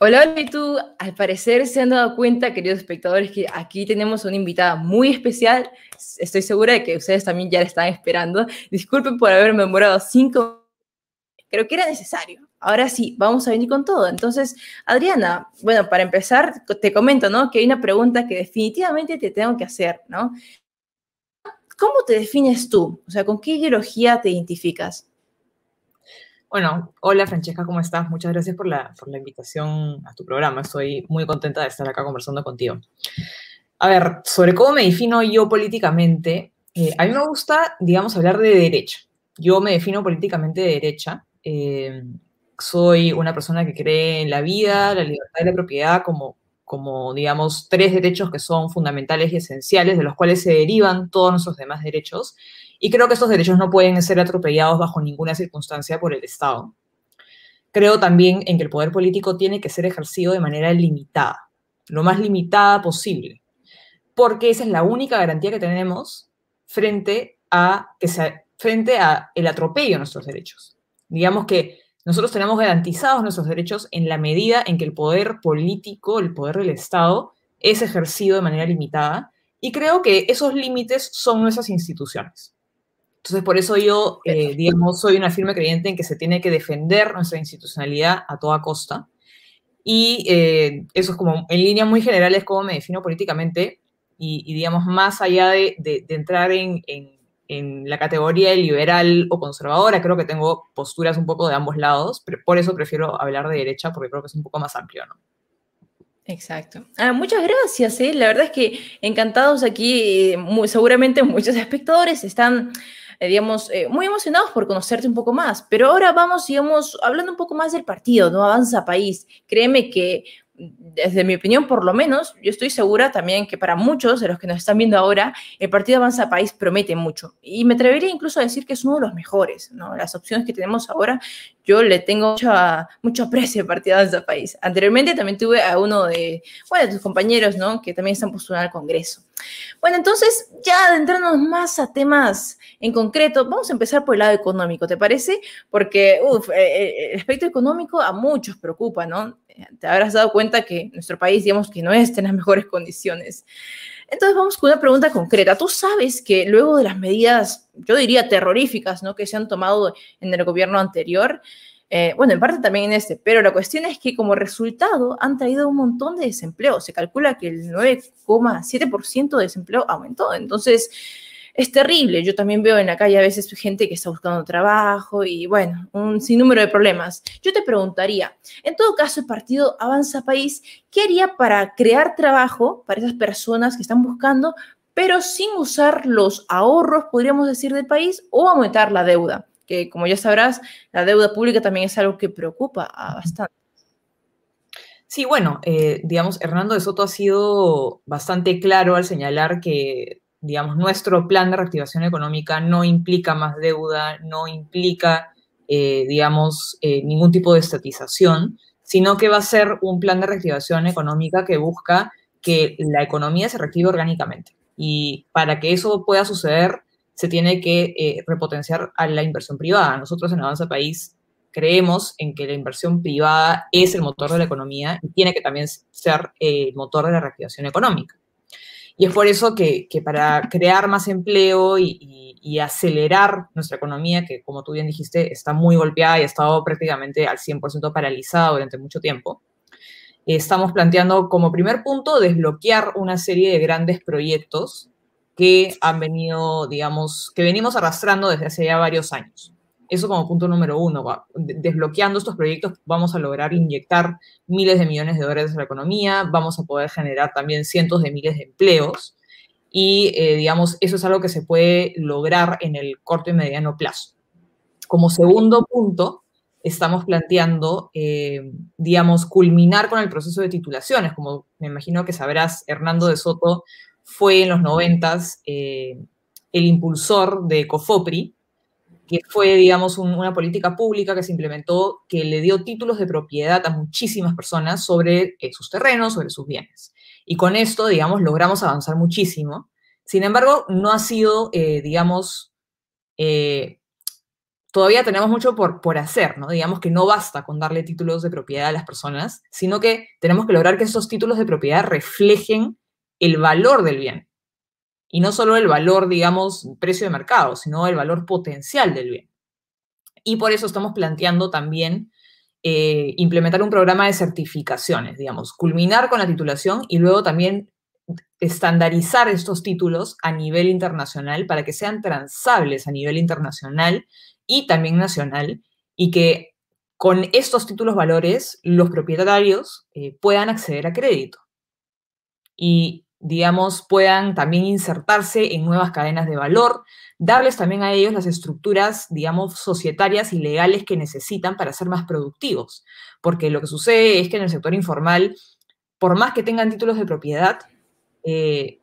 Hola, y tú, al parecer se han dado cuenta, queridos espectadores, que aquí tenemos una invitada muy especial. Estoy segura de que ustedes también ya la están esperando. Disculpen por haberme demorado cinco, creo que era necesario. Ahora sí, vamos a venir con todo. Entonces, Adriana, bueno, para empezar, te comento, ¿no? Que hay una pregunta que definitivamente te tengo que hacer, ¿no? ¿Cómo te defines tú? O sea, ¿con qué ideología te identificas? Bueno, hola Francesca, ¿cómo estás? Muchas gracias por la, invitación a tu programa. Estoy muy contenta de estar acá conversando contigo. A ver, sobre cómo me defino yo políticamente, eh, a mí me gusta, digamos, hablar de derecha. Yo me defino políticamente de derecha. Eh, soy una persona que cree en la vida, la libertad y la propiedad como, como, digamos, tres derechos que son fundamentales y esenciales, de los cuales se derivan todos nuestros demás derechos. Y creo que estos derechos no pueden ser atropellados bajo ninguna circunstancia por el Estado. Creo también en que el poder político tiene que ser ejercido de manera limitada, lo más limitada posible, porque esa es la única garantía que tenemos frente a que se, frente a el atropello de nuestros derechos. Digamos que nosotros tenemos garantizados nuestros derechos en la medida en que el poder político, el poder del Estado, es ejercido de manera limitada y creo que esos límites son nuestras instituciones. Entonces, por eso yo, eh, digamos, soy una firme creyente en que se tiene que defender nuestra institucionalidad a toda costa. Y eh, eso es como, en línea muy general, es cómo me defino políticamente. Y, digamos, más allá de, de, entrar en, en, en, la categoría liberal o conservadora, creo que tengo posturas un poco de ambos lados. Pero por eso prefiero hablar de derecha, porque creo que es un poco más amplio, ¿no? Exacto. Ah, muchas gracias. ¿eh? La verdad es que encantados aquí, muy, seguramente muchos espectadores están eh, digamos, eh, muy emocionados por conocerte un poco más. Pero ahora vamos, digamos, hablando un poco más del partido, ¿no? Avanza País. Créeme que desde mi opinión, por lo menos, yo estoy segura también que para muchos de los que nos están viendo ahora, el Partido Avanza País promete mucho. Y me atrevería incluso a decir que es uno de los mejores, ¿no? Las opciones que tenemos ahora, yo le tengo mucho, mucho aprecio al Partido Avanza País. Anteriormente también tuve a uno de, bueno, de tus compañeros, ¿no? Que también están postulando al Congreso. Bueno, entonces, ya adentrándonos más a temas en concreto, vamos a empezar por el lado económico, ¿te parece? Porque, uff, eh, eh, el aspecto económico a muchos preocupa, ¿no? Te habrás dado cuenta que nuestro país, digamos, que no está en las mejores condiciones. Entonces vamos con una pregunta concreta. Tú sabes que luego de las medidas, yo diría terroríficas, ¿no? Que se han tomado en el gobierno anterior, eh, bueno, en parte también en este, pero la cuestión es que como resultado han traído un montón de desempleo. Se calcula que el 9,7% de desempleo aumentó. Entonces, es terrible. Yo también veo en la calle a veces gente que está buscando trabajo y bueno, un sinnúmero de problemas. Yo te preguntaría, en todo caso, el partido Avanza País, ¿qué haría para crear trabajo para esas personas que están buscando, pero sin usar los ahorros, podríamos decir, del país o aumentar la deuda? Que como ya sabrás, la deuda pública también es algo que preocupa bastante. Sí, bueno, eh, digamos, Hernando de Soto ha sido bastante claro al señalar que digamos, nuestro plan de reactivación económica no implica más deuda, no implica, eh, digamos, eh, ningún tipo de estatización, sino que va a ser un plan de reactivación económica que busca que la economía se reactive orgánicamente. Y para que eso pueda suceder, se tiene que eh, repotenciar a la inversión privada. Nosotros en Avanza País creemos en que la inversión privada es el motor de la economía y tiene que también ser el motor de la reactivación económica. Y es por eso que, para crear más empleo y, acelerar nuestra economía, que como tú bien dijiste, está muy golpeada y ha estado prácticamente al 100% paralizada durante mucho tiempo, estamos planteando como primer punto desbloquear una serie de grandes proyectos que han venido, digamos, que venimos arrastrando desde hace ya varios años. Eso como punto número uno. Desbloqueando estos proyectos vamos a lograr inyectar miles de millones de dólares a la economía, vamos a poder generar también cientos de miles de empleos y, eh, digamos, eso es algo que se puede lograr en el corto y mediano plazo. Como segundo punto, estamos planteando, eh, digamos, culminar con el proceso de titulaciones. Como me imagino que sabrás, Hernando de Soto fue en los noventas eh, el impulsor de COFOPRI, que fue, digamos, una política pública que se implementó que le dio títulos de propiedad a muchísimas personas sobre eh, sus terrenos, sobre sus bienes. Y con esto, digamos, logramos avanzar muchísimo. Sin embargo, no ha sido, eh, digamos, eh, todavía tenemos mucho por, por hacer, ¿no? Digamos que no basta con darle títulos de propiedad a las personas, sino que tenemos que lograr que esos títulos de propiedad reflejen el valor del bien. Y no solo el valor, digamos, precio de mercado, sino el valor potencial del bien. Y por eso estamos planteando también eh, implementar un programa de certificaciones, digamos, culminar con la titulación y luego también estandarizar estos títulos a nivel internacional para que sean transables a nivel internacional y también nacional y que con estos títulos valores los propietarios eh, puedan acceder a crédito y, digamos, puedan también insertarse en nuevas cadenas de valor, darles también a ellos las estructuras, digamos, societarias y legales que necesitan para ser más productivos. Porque lo que sucede es que en el sector informal, por más que tengan títulos de propiedad, eh,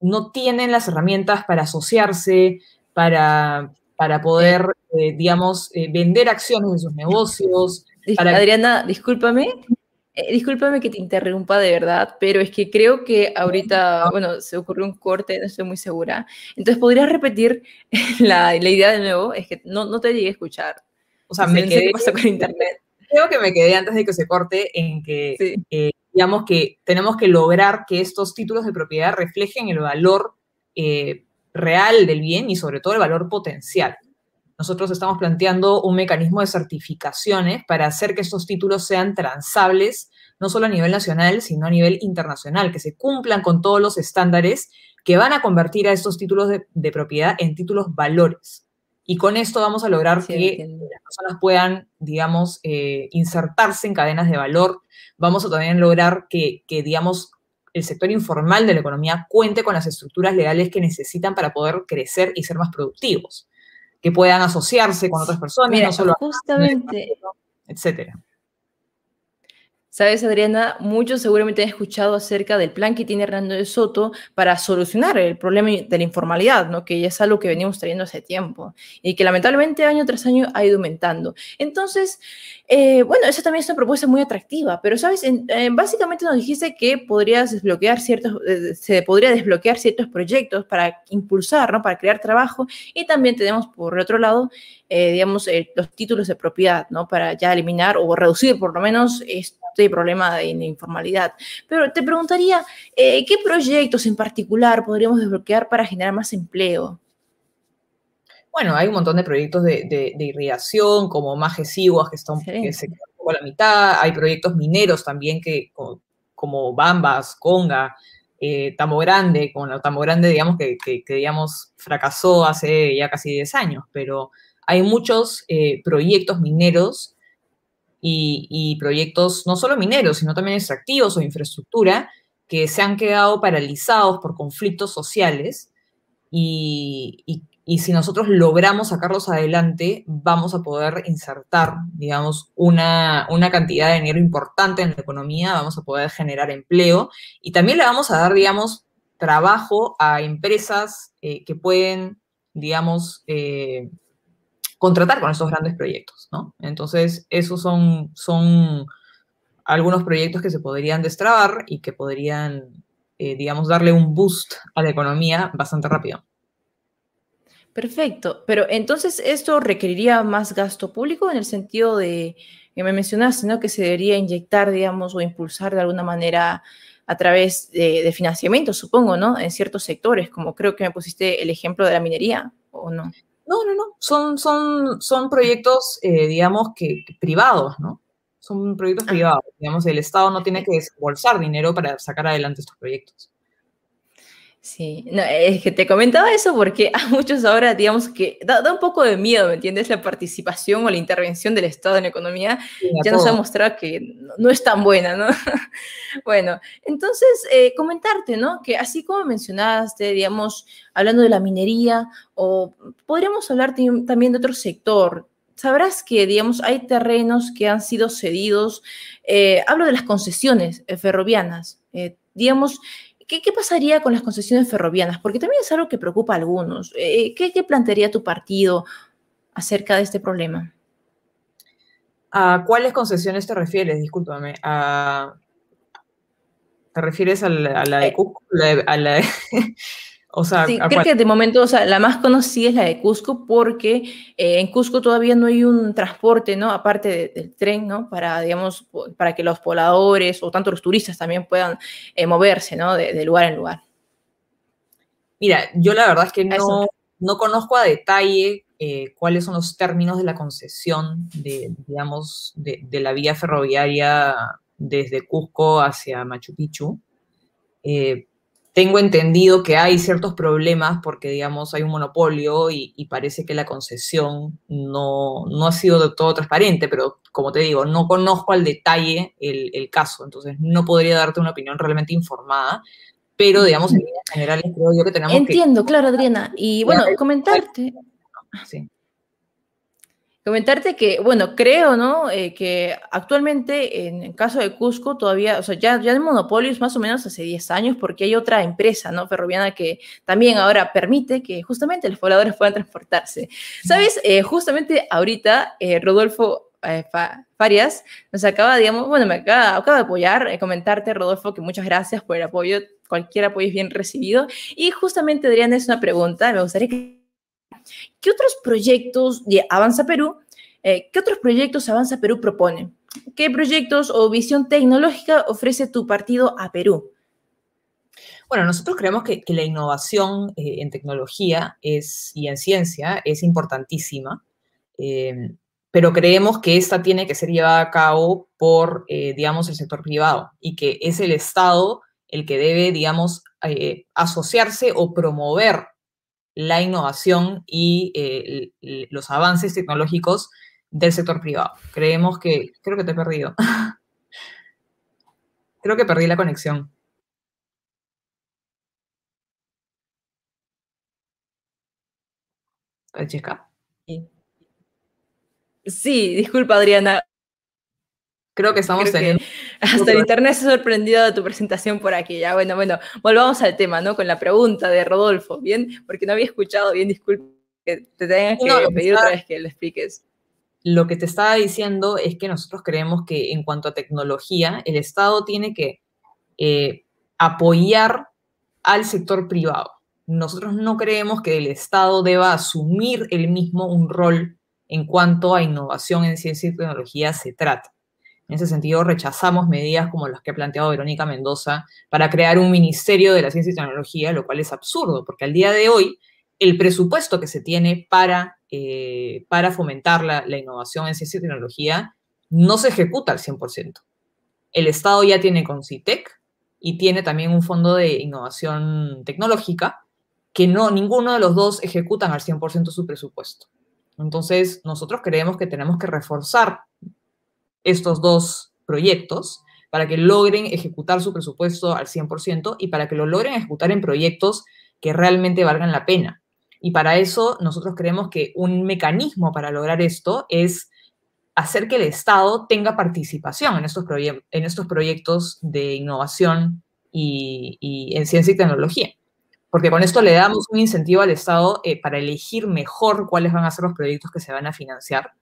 no tienen las herramientas para asociarse, para, para poder, eh, digamos, eh, vender acciones de sus negocios. Adriana, discúlpame, eh, discúlpame que te interrumpa de verdad, pero es que creo que ahorita, bueno, se ocurrió un corte, no estoy muy segura. Entonces, ¿podrías repetir la, la idea de nuevo? Es que no, no te llegué a escuchar. O sea, me quedé, qué pasó con internet. Creo que me quedé antes de que se corte en que, eh, digamos que tenemos que lograr que estos títulos de propiedad reflejen el valor eh, real del bien y sobre todo el valor potencial. Nosotros estamos planteando un mecanismo de certificaciones para hacer que estos títulos sean transables, no solo a nivel nacional, sino a nivel internacional, que se cumplan con todos los estándares que van a convertir a estos títulos de, propiedad en títulos valores. Y con esto vamos a lograr que las personas puedan, digamos, eh, insertarse en cadenas de valor. Vamos a también lograr que, que, digamos, el sector informal de la economía cuente con las estructuras legales que necesitan para poder crecer y ser más productivos que puedan asociarse con otras personas, no solo justamente, etcétera. Sabes, Adriana, muchos seguramente han escuchado acerca del plan que tiene Hernando de Soto para solucionar el problema de la informalidad, ¿no? que es algo que venimos trayendo hace tiempo y que lamentablemente año tras año ha ido aumentando. Entonces, eh, bueno, esa también es una propuesta muy atractiva, pero sabes, básicamente nos dijiste que podrías desbloquear ciertos, eh, se podría desbloquear ciertos proyectos para impulsar, ¿no? para crear trabajo y también tenemos por otro lado eh, digamos, los títulos de propiedad, ¿no? Para ya eliminar o reducir por lo menos este problema de, informalidad. Pero te preguntaría, eh, ¿qué proyectos en particular podríamos desbloquear para generar más empleo? Bueno, hay un montón de proyectos de, irrigación, como Majes Iguas, que, están, que se quedan a la mitad. Hay proyectos mineros también, que, como, Bambas, Conga, eh, Tamo Grande, con la Tamo Grande, digamos, que, digamos, fracasó hace ya casi 10 años, pero hay muchos eh, proyectos mineros y, proyectos no solo mineros, sino también extractivos o infraestructura que se han quedado paralizados por conflictos sociales y, si nosotros logramos sacarlos adelante, vamos a poder insertar, digamos, una, cantidad de dinero importante en la economía, vamos a poder generar empleo y también le vamos a dar, digamos, trabajo a empresas eh, que pueden, digamos, eh, contratar con estos grandes proyectos, ¿no? Entonces, esos son, son algunos proyectos que se podrían destrabar y que podrían, eh, digamos, darle un boost a la economía bastante rápido. Perfecto, pero entonces esto requeriría más gasto público en el sentido de que me mencionaste, ¿no? Que se debería inyectar, digamos, o impulsar de alguna manera a través de, de financiamiento, supongo, ¿no? En ciertos sectores, como creo que me pusiste el ejemplo de la minería, ¿o no? No, no, no. Son, son, son proyectos, eh, digamos, que, privados, ¿no? Son proyectos ah. privados. Digamos, el Estado no tiene que desembolsar dinero para sacar adelante estos proyectos. Sí, no, es que te comentaba eso porque a muchos ahora, digamos que da, un poco de miedo, ¿me entiendes? La participación o la intervención del Estado en la economía ya nos ha mostrado que no, es tan buena, ¿no? bueno, entonces, eh, comentarte, ¿no? Que así como mencionaste, digamos, hablando de la minería, o podríamos hablar también de otro sector, sabrás que, digamos, hay terrenos que han sido cedidos, eh, hablo de las concesiones eh, ferrovianas, digamos, ¿Qué, pasaría con las concesiones ferrovianas? Porque también es algo que preocupa a algunos. Eh, ¿qué, plantearía tu partido acerca de este problema? ¿A cuáles concesiones te refieres? Discúlpame. ¿Te refieres a la, de eh. O sea, sí, creo que de momento, o sea, la más conocida es la de Cusco porque eh, en Cusco todavía no hay un transporte, ¿no? Aparte del tren, ¿no? Para, digamos, para que los pobladores o tanto los turistas también puedan eh, moverse, ¿no? De, lugar en lugar. Mira, yo la verdad es que no, no conozco a detalle eh, cuáles son los términos de la concesión de, digamos, de, de la vía ferroviaria desde Cusco hacia Machu Picchu. Eh, tengo entendido que hay ciertos problemas porque, digamos, hay un monopolio y, parece que la concesión no, no, ha sido de todo transparente, pero como te digo, no conozco al detalle el, caso, entonces no podría darte una opinión realmente informada, pero, digamos, en líneas generales creo yo que tenemos Entiendo, claro, Adriana. Y bueno, comentarte... Sí. Comentarte que, bueno, creo, ¿no? Eh, que actualmente en el caso de Cusco todavía, o sea, ya, ya el monopolio es más o menos hace 10 años porque hay otra empresa, ¿no? Ferroviana que también ahora permite que justamente los pobladores puedan transportarse. ¿Sabes? Eh, justamente ahorita eh, Rodolfo Farias nos acaba, digamos, bueno, me acaba, acaba de apoyar, comentarte, Rodolfo, que muchas gracias por el apoyo, cualquier apoyo es bien recibido. Y justamente, Adrián, es una pregunta, me gustaría que ¿Qué otros proyectos de Avanza Perú, eh, qué otros proyectos Avanza Perú propone? ¿Qué proyectos o visión tecnológica ofrece tu partido a Perú? Bueno, nosotros creemos que, la innovación eh, en tecnología y en ciencia es importantísima, eh, pero creemos que esta tiene que ser llevada a cabo por, digamos, el sector privado y que es el Estado el que debe, digamos, asociarse o promover la innovación y eh, los avances tecnológicos del sector privado. Creemos que, creo que te he perdido. creo que perdí la conexión. Francesca. Sí, disculpa Adriana. Creo que estamos teniendo... hasta el internet se ha sorprendido de tu presentación por aquí. Ya, bueno, bueno, volvamos al tema, ¿no? Con la pregunta de Rodolfo, ¿bien? Porque no había escuchado bien, disculpe que te tengas que pedir otra vez que le expliques. Lo que te estaba diciendo es que nosotros creemos que en cuanto a tecnología, el Estado tiene que eh, apoyar al sector privado. Nosotros no creemos que el Estado deba asumir el mismo un rol en cuanto a innovación en ciencia y tecnología se trata. En ese sentido, rechazamos medidas como las que ha planteado Verónica Mendoza para crear un ministerio de la ciencia y tecnología, lo cual es absurdo, porque al día de hoy el presupuesto que se tiene para, eh, para fomentar la, innovación en ciencia y tecnología no se ejecuta al 100%. El Estado ya tiene CITEC y tiene también un fondo de innovación tecnológica que no, ninguno de los dos ejecutan al 100% su presupuesto. Entonces, nosotros creemos que tenemos que reforzar estos dos proyectos para que logren ejecutar su presupuesto al 100% y para que lo logren ejecutar en proyectos que realmente valgan la pena. Y para eso nosotros creemos que un mecanismo para lograr esto es hacer que el Estado tenga participación en estos, en estos proyectos de innovación y, en ciencia y tecnología. Porque con esto le damos un incentivo al Estado eh, para elegir mejor cuáles van a ser los proyectos que se van a financiar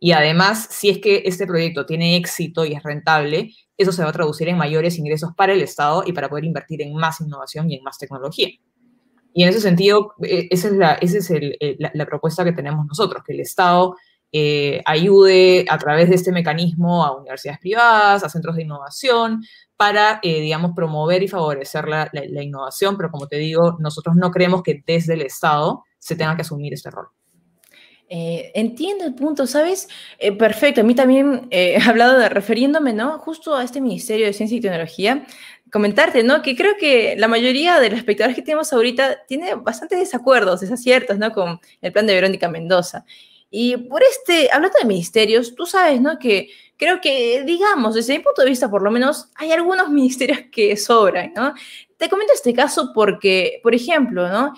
y además, si es que este proyecto tiene éxito y es rentable, eso se va a traducir en mayores ingresos para el Estado y para poder invertir en más innovación y en más tecnología. Y en ese sentido, eh, esa es la, es la, propuesta que tenemos nosotros, que el Estado eh, ayude a través de este mecanismo a universidades privadas, a centros de innovación, para, eh, digamos, promover y favorecer la, la innovación, pero como te digo, nosotros no creemos que desde el Estado se tenga que asumir este rol. Eh, entiendo el punto, ¿sabes? Eh, perfecto, a mí también eh, he hablado de, refiriéndome, ¿no? Justo a este Ministerio de Ciencia y Tecnología, comentarte, ¿no? Que creo que la mayoría de los espectadores que tenemos ahorita tiene bastantes desacuerdos, desaciertos, ¿no? Con el plan de Verónica Mendoza. Y por este, hablando de ministerios, tú sabes, ¿no? Que creo que, digamos, desde mi punto de vista, por lo menos, hay algunos ministerios que sobran, ¿no? Te comento este caso porque, por ejemplo, ¿no?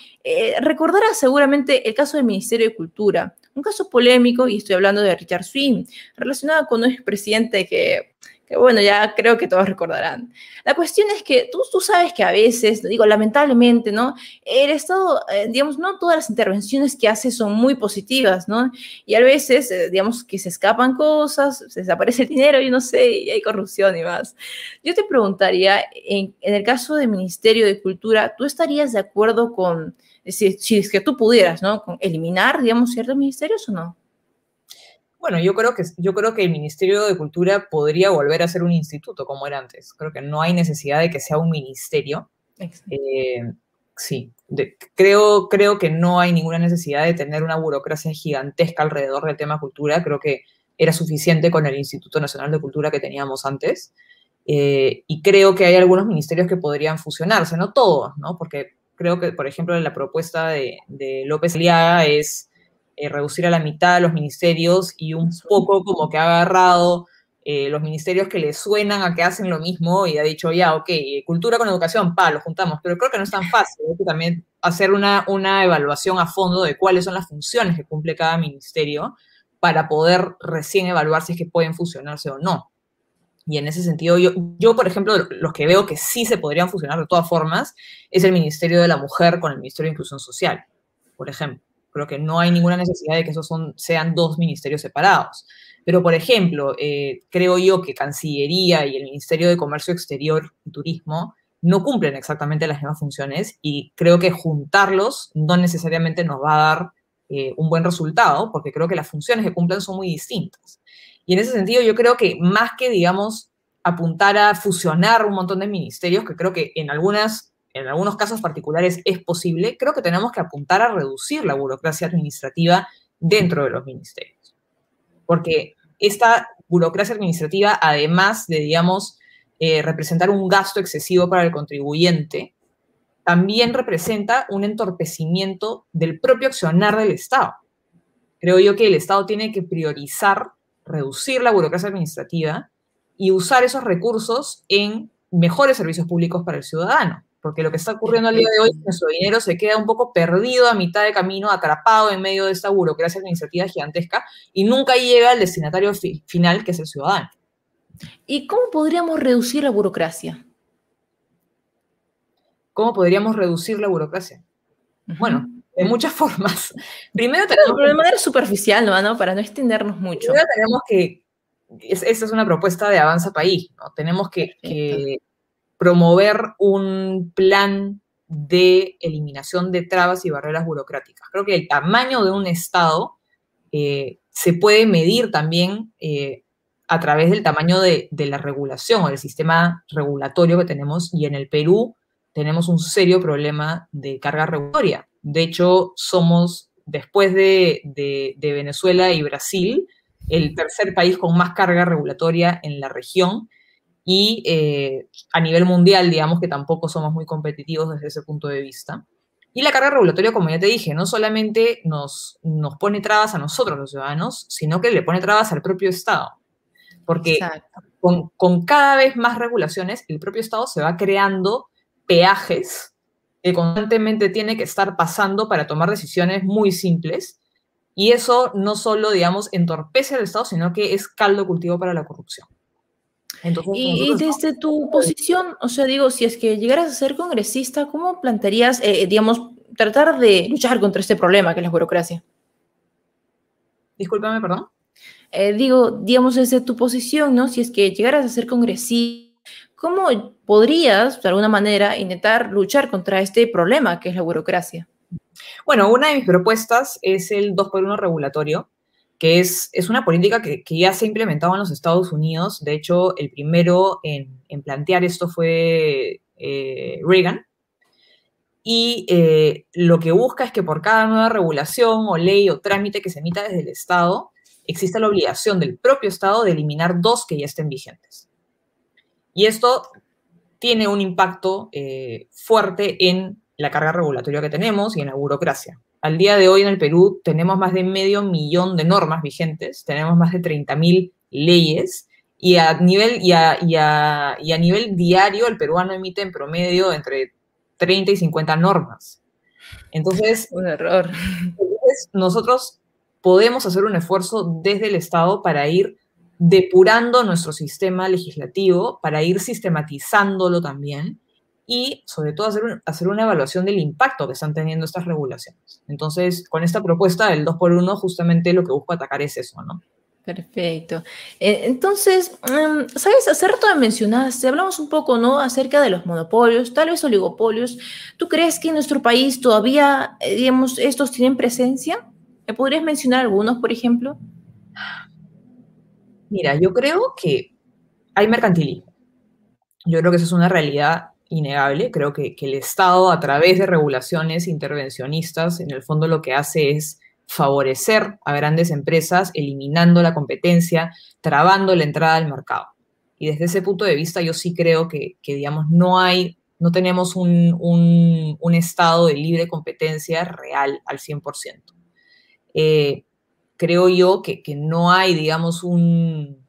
recordarás seguramente el caso del Ministerio de Cultura un caso polémico, y estoy hablando de Richard Swing, relacionado con un expresidente que, que bueno, ya creo que todos recordarán. La cuestión es que tú, tú sabes que a veces, digo, lamentablemente, ¿no? El Estado, eh, digamos, no todas las intervenciones que hace son muy positivas, ¿no? Y a veces, eh, digamos, que se escapan cosas, se desaparece el dinero, y no sé, y hay corrupción y más. Yo te preguntaría, en, en el caso del Ministerio de Cultura, ¿tú estarías de acuerdo con, si, si es que tú pudieras, ¿no? Eliminar, digamos, ciertos ministerios o no? Bueno, yo creo, que, yo creo que el Ministerio de Cultura podría volver a ser un instituto como era antes. Creo que no hay necesidad de que sea un ministerio. Eh, sí, creo, creo que no hay ninguna necesidad de tener una burocracia gigantesca alrededor del tema cultura. Creo que era suficiente con el Instituto Nacional de Cultura que teníamos antes. Eh, y creo que hay algunos ministerios que podrían fusionarse, no todos, ¿no? Porque creo que, por ejemplo, la propuesta de, López Aliaga es eh, reducir a la mitad los ministerios y un poco como que ha agarrado eh, los ministerios que le suenan a que hacen lo mismo y ha dicho, ya, ok, cultura con educación, pa, lo juntamos, pero creo que no es tan fácil, hay que también hacer una, una evaluación a fondo de cuáles son las funciones que cumple cada ministerio para poder recién evaluar si es que pueden fusionarse o no. Y en ese sentido, yo, yo, por ejemplo, los que veo que sí se podrían fusionar de todas formas es el Ministerio de la Mujer con el Ministerio de Inclusión Social, por ejemplo. Creo que no hay ninguna necesidad de que esos son, sean dos ministerios separados. Pero, por ejemplo, eh, creo yo que Cancillería y el Ministerio de Comercio Exterior y Turismo no cumplen exactamente las mismas funciones y creo que juntarlos no necesariamente nos va a dar eh, un buen resultado, porque creo que las funciones que cumplen son muy distintas. Y en ese sentido, yo creo que más que, digamos, apuntar a fusionar un montón de ministerios, que creo que en algunas en algunos casos particulares es posible, creo que tenemos que apuntar a reducir la burocracia administrativa dentro de los ministerios. Porque esta burocracia administrativa, además de, digamos, eh, representar un gasto excesivo para el contribuyente, también representa un entorpecimiento del propio accionar del Estado. Creo yo que el Estado tiene que priorizar reducir la burocracia administrativa y usar esos recursos en mejores servicios públicos para el ciudadano porque lo que está ocurriendo al día de hoy es que nuestro dinero se queda un poco perdido a mitad de camino, atrapado en medio de esta burocracia administrativa gigantesca y nunca llega al destinatario final, que es el ciudadano. ¿Y cómo podríamos reducir la burocracia? ¿Cómo podríamos reducir la burocracia? Bueno, de muchas formas. Primero tenemos... Pero de manera superficial, ¿no? Para no extendernos mucho. Primero tenemos que... esa es una propuesta de Avanza País, ¿no? Tenemos que promover un plan de eliminación de trabas y barreras burocráticas. Creo que el tamaño de un Estado eh, se puede medir también eh, a través del tamaño de, la regulación o del sistema regulatorio que tenemos y en el Perú tenemos un serio problema de carga regulatoria. De hecho, somos, después de, de Venezuela y Brasil, el tercer país con más carga regulatoria en la región y eh, a nivel mundial, digamos que tampoco somos muy competitivos desde ese punto de vista. Y la carga regulatoria, como ya te dije, no solamente nos, nos pone trabas a nosotros los ciudadanos, sino que le pone trabas al propio Estado. Porque con, con, cada vez más regulaciones, el propio Estado se va creando peajes que constantemente tiene que estar pasando para tomar decisiones muy simples. Y eso no solo, digamos, entorpece al Estado, sino que es caldo cultivo para la corrupción y, desde tu posición, o sea, digo, si es que llegaras a ser congresista, ¿cómo plantearías, eh, digamos, tratar de luchar contra este problema que es la burocracia? Discúlpame, perdón. Eh, digo, digamos, desde tu posición, ¿no? Si es que llegaras a ser congresista, ¿cómo podrías, de alguna manera, intentar luchar contra este problema que es la burocracia? Bueno, una de mis propuestas es el 2 por 1 regulatorio, que es, es una política que, ya se ha implementado en los Estados Unidos. De hecho, el primero en, plantear esto fue eh, Reagan. Y eh, lo que busca es que por cada nueva regulación o ley o trámite que se emita desde el Estado, exista la obligación del propio Estado de eliminar dos que ya estén vigentes. Y esto tiene un impacto eh, fuerte en la carga regulatoria que tenemos y en la burocracia al día de hoy en el Perú tenemos más de medio millón de normas vigentes, tenemos más de 30.000 leyes y a, nivel, y a, y, a, y a, nivel diario el peruano emite en promedio entre 30 y 50 normas. Entonces, un error. nosotros podemos hacer un esfuerzo desde el Estado para ir depurando nuestro sistema legislativo para ir sistematizándolo también y sobre todo hacer, hacer una evaluación del impacto que están teniendo estas regulaciones. Entonces, con esta propuesta del 2x1, justamente lo que busco atacar es eso, ¿no? Perfecto. Eh, entonces, em, ¿sabes? Hace rato mencionaste, hablamos un poco, ¿no? Acerca de los monopolios, tal vez oligopolios. ¿Tú crees que en nuestro país todavía, eh, digamos, estos tienen presencia? ¿Me podrías mencionar algunos, por ejemplo? Mira, yo creo que hay mercantilismo. Yo creo que eso es una realidad innegable. Creo que, que el Estado, a través de regulaciones intervencionistas, en el fondo lo que hace es favorecer a grandes empresas, eliminando la competencia, trabando la entrada al mercado. Y desde ese punto de vista yo sí creo que, digamos, no hay, no tenemos un, un, estado de libre competencia real al 100%. Eh, creo yo que, que, no hay, digamos, un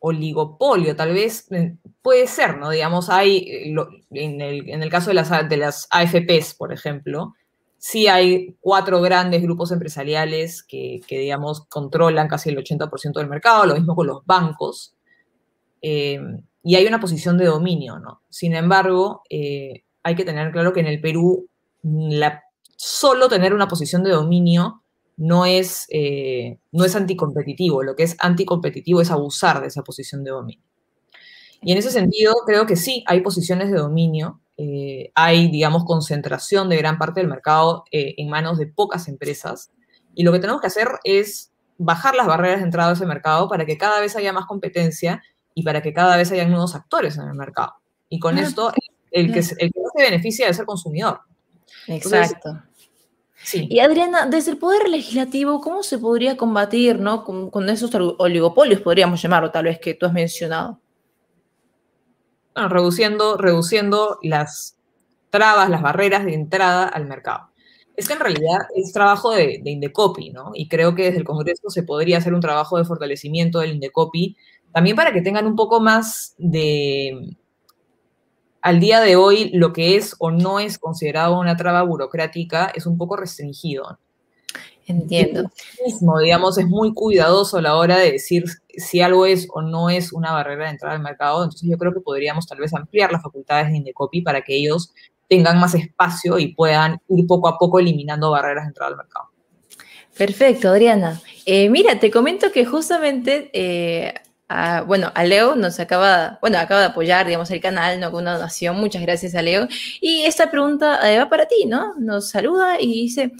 oligopolio, tal vez eh, puede ser, ¿no? Digamos, hay, eh, en el, en el caso de las, de las AFPs, por ejemplo, sí hay cuatro grandes grupos empresariales que, digamos, controlan casi el 80% del mercado, lo mismo con los bancos, eh, y hay una posición de dominio, ¿no? Sin embargo, hay que tener claro que en el Perú solo tener una posición de dominio no es, eh, no es anticompetitivo, lo que es anticompetitivo es abusar de esa posición de dominio. Y en ese sentido, creo que sí, hay posiciones de dominio, eh, hay, digamos, concentración de gran parte del mercado eh, en manos de pocas empresas. Y lo que tenemos que hacer es bajar las barreras de entrada a ese mercado para que cada vez haya más competencia y para que cada vez haya nuevos actores en el mercado. Y con esto, el, que, el que no se beneficia es el consumidor. Exacto. Sí. Y Adriana, desde el Poder Legislativo, ¿cómo se podría combatir ¿no? con, con esos oligopolios, podríamos llamarlo, tal vez, que tú has mencionado? reduciendo, reduciendo las trabas, las barreras de entrada al mercado. Este en realidad es trabajo de, de, Indecopi, ¿no? Y creo que desde el Congreso se podría hacer un trabajo de fortalecimiento del Indecopi, también para que tengan un poco más de, al día de hoy, lo que es o no es considerado una traba burocrática es un poco restringido. Entiendo. Mismo, digamos, es muy cuidadoso a la hora de decir si algo es o no es una barrera de entrada al mercado. Entonces yo creo que podríamos tal vez ampliar las facultades de Indecopi para que ellos tengan más espacio y puedan ir poco a poco eliminando barreras de entrada al mercado. Perfecto, Adriana. Eh, mira, te comento que justamente, eh, bueno, a Leo nos acaba, bueno, acaba de apoyar, digamos, el canal, ¿no? Con una donación. Muchas gracias a Leo. Y esta pregunta eh, va para ti, ¿no? Nos saluda y dice,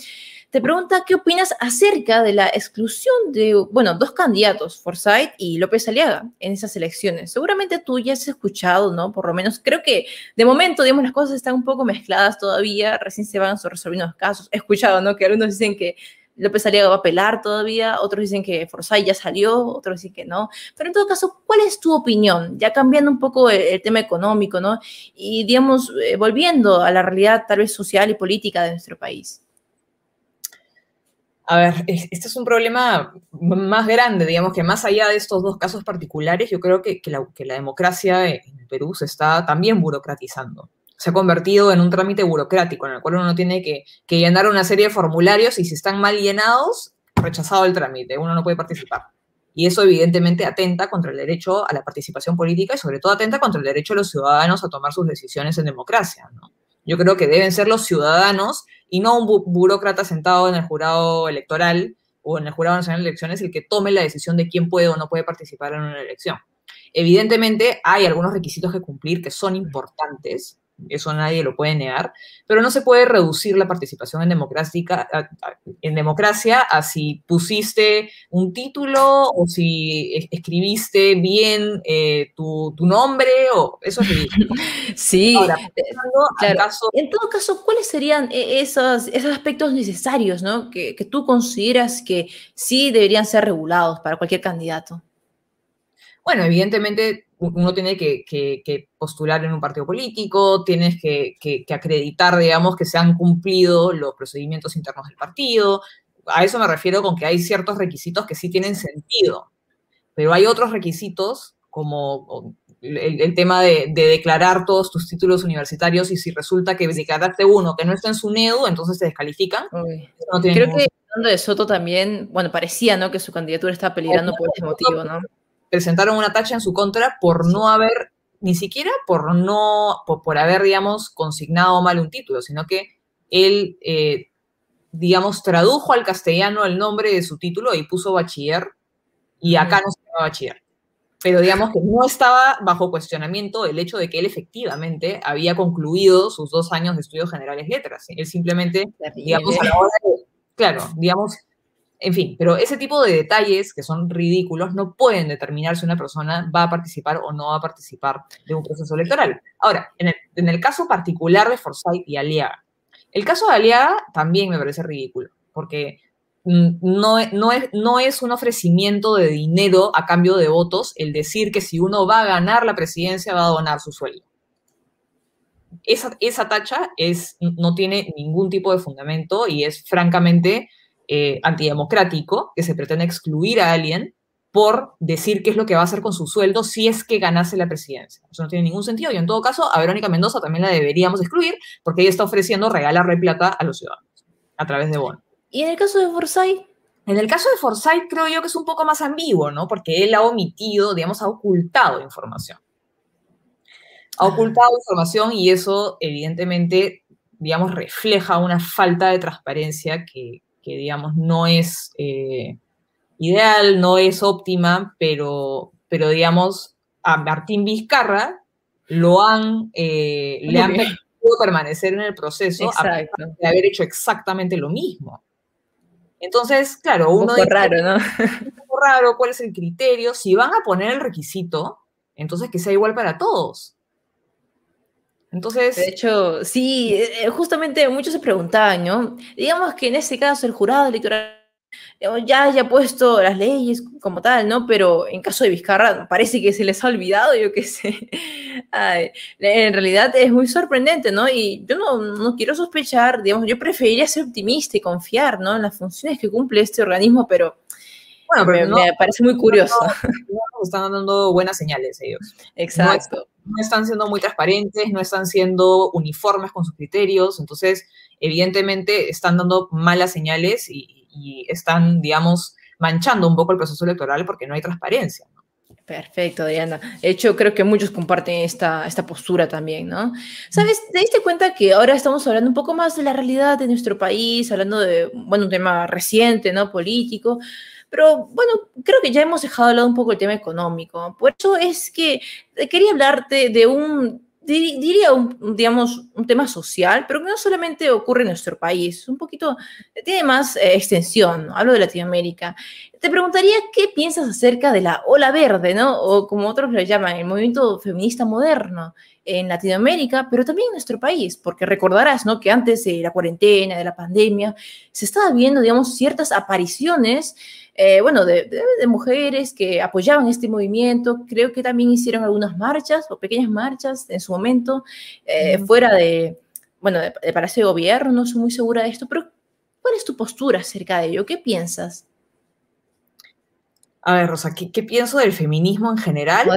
te pregunta qué opinas acerca de la exclusión de, bueno, dos candidatos, Forsyth y López Aliaga, en esas elecciones. Seguramente tú ya has escuchado, ¿no? Por lo menos creo que de momento, digamos, las cosas están un poco mezcladas todavía, recién se van resolviendo los casos. He escuchado, ¿no? Que algunos dicen que López Aliaga va a apelar todavía, otros dicen que Forsyth ya salió, otros dicen que no. Pero en todo caso, ¿cuál es tu opinión? Ya cambiando un poco el, tema económico, ¿no? Y, digamos, eh, volviendo a la realidad tal vez social y política de nuestro país. A ver, este es un problema más grande, digamos que más allá de estos dos casos particulares, yo creo que, la, democracia en Perú se está también burocratizando. Se ha convertido en un trámite burocrático en el cual uno tiene que, llenar una serie de formularios y si están mal llenados, rechazado el trámite, uno no puede participar. Y eso evidentemente atenta contra el derecho a la participación política y sobre todo atenta contra el derecho de los ciudadanos a tomar sus decisiones en democracia. Yo creo que deben ser los ciudadanos y no un burócrata sentado en el jurado electoral o en el jurado nacional de elecciones el que tome la decisión de quién puede o no puede participar en una elección. Evidentemente hay algunos requisitos que cumplir que son importantes, eso nadie lo puede negar, pero no se puede reducir la participación en, democracia, en democracia a si pusiste un título o si escribiste bien eh, tu, nombre, o eso es ridículo. Sí, eh, en todo caso, ¿cuáles serían e, esos, esos aspectos necesarios ¿no? que, que tú consideras que sí deberían ser regulados para cualquier candidato? Bueno, evidentemente uno tiene que, postular en un partido político, tienes que, acreditar, digamos, que se han cumplido los procedimientos internos del partido. A eso me refiero con que hay ciertos requisitos que sí tienen sentido, pero hay otros requisitos como el, tema de, declarar todos tus títulos universitarios y si resulta que declaraste uno que no está en su NEDU, entonces te descalifican. Creo que hablando de Soto también, bueno, parecía, ¿no? Que su candidatura estaba peligrando por ese motivo, ¿no? Presentaron una tacha en su contra por no haber, ni siquiera por no, por, haber, digamos, consignado mal un título, sino que él, eh, digamos, tradujo al castellano el nombre de su título y puso bachiller, y acá no se llama bachiller. Pero digamos que no estaba bajo cuestionamiento el hecho de que él efectivamente había concluido sus dos años de estudios generales letras. Él simplemente, digamos, a la hora de, claro, digamos, en fin, pero ese tipo de detalles que son ridículos no pueden determinar si una persona va a participar o no va a participar de un proceso electoral. Ahora, en el, caso particular de Forsyth y Aliaga, el caso de Aliaga también me parece ridículo, porque mm, no, es, un ofrecimiento de dinero a cambio de votos el decir que si uno va a ganar la presidencia va a donar su sueldo. Esa, tacha no tiene ningún tipo de fundamento y es francamente eh, antidemocrático que se pretende excluir a alguien por decir qué es lo que va a hacer con su sueldo si es que ganase la presidencia. Eso no tiene ningún sentido y en todo caso a Verónica Mendoza también la deberíamos excluir porque ella está ofreciendo regalarle plata a los ciudadanos a través de bonos. ¿Y en el caso de Forsyth? En el caso de Forsyth creo yo que es un poco más ambiguo, ¿no? Porque él ha omitido, digamos, ha ocultado información. Ha ocultado información y eso evidentemente, digamos, refleja una falta de transparencia que, que digamos no es eh, ideal, no es óptima, pero, pero digamos a Martín Vizcarra lo han, eh, le han permitido permanecer en el proceso de haber hecho exactamente lo mismo. Entonces, claro, uno un raro, ¿no? Un poco raro, ¿cuál es el criterio? Si van a poner el requisito, entonces que sea igual para todos. Entonces. De hecho, sí, eh, justamente muchos se preguntaban, ¿no? Digamos que en este caso el jurado electoral ya haya puesto las leyes como tal, ¿no? Pero en caso de Vizcarra parece que se les ha olvidado, yo qué sé. en realidad es muy sorprendente, ¿no? Y yo no, no, quiero sospechar, digamos, yo preferiría ser optimista y confiar, ¿no? En las funciones que cumple este organismo, pero bueno, pero me, parece muy curioso. No, están dando buenas señales ellos. Exacto. No, están siendo muy transparentes, no están siendo uniformes con sus criterios, entonces evidentemente están dando malas señales y, están, digamos, manchando un poco el proceso electoral porque no hay transparencia. Perfecto, Diana. De hecho, creo que muchos comparten esta, esta postura también, ¿no? ¿Sabes? ¿Te diste cuenta que ahora estamos hablando un poco más de la realidad de nuestro país, hablando de, bueno, un tema reciente, ¿no? Político, pero bueno, creo que ya hemos dejado de lado un poco el tema económico. Por eso es que quería hablarte de un, diría, un, digamos, un tema social, pero que no solamente ocurre en nuestro país, un poquito, tiene más eh, extensión, hablo de Latinoamérica. Te preguntaría qué piensas acerca de la ola verde, ¿no? O como otros lo llaman, el movimiento feminista moderno en Latinoamérica, pero también en nuestro país, porque recordarás, ¿no? Que antes de la cuarentena, de la pandemia, se estaba viendo, digamos, ciertas apariciones eh, bueno, de, mujeres que apoyaban este movimiento. Creo que también hicieron algunas marchas o pequeñas marchas en su momento, eh, fuera de, bueno, de, Palacio de Gobierno, no soy muy segura de esto, pero ¿cuál es tu postura acerca de ello? ¿Qué piensas? A ver, Rosa, ¿qué, pienso del feminismo en general?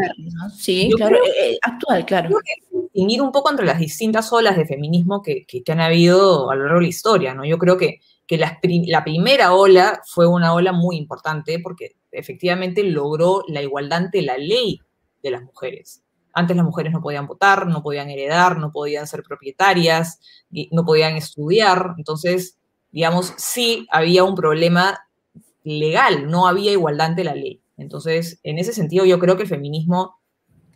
Sí, claro, eh, actual, claro. Creo que distinguir un poco entre las distintas olas de feminismo que, que, que, han habido a lo largo de la historia, ¿no? Yo creo que que la, primera ola fue una ola muy importante porque efectivamente logró la igualdad ante la ley de las mujeres. Antes las mujeres no podían votar, no podían heredar, no podían ser propietarias, no podían estudiar. Entonces, digamos, sí había un problema legal, no había igualdad ante la ley. Entonces, en ese sentido, yo creo que el feminismo,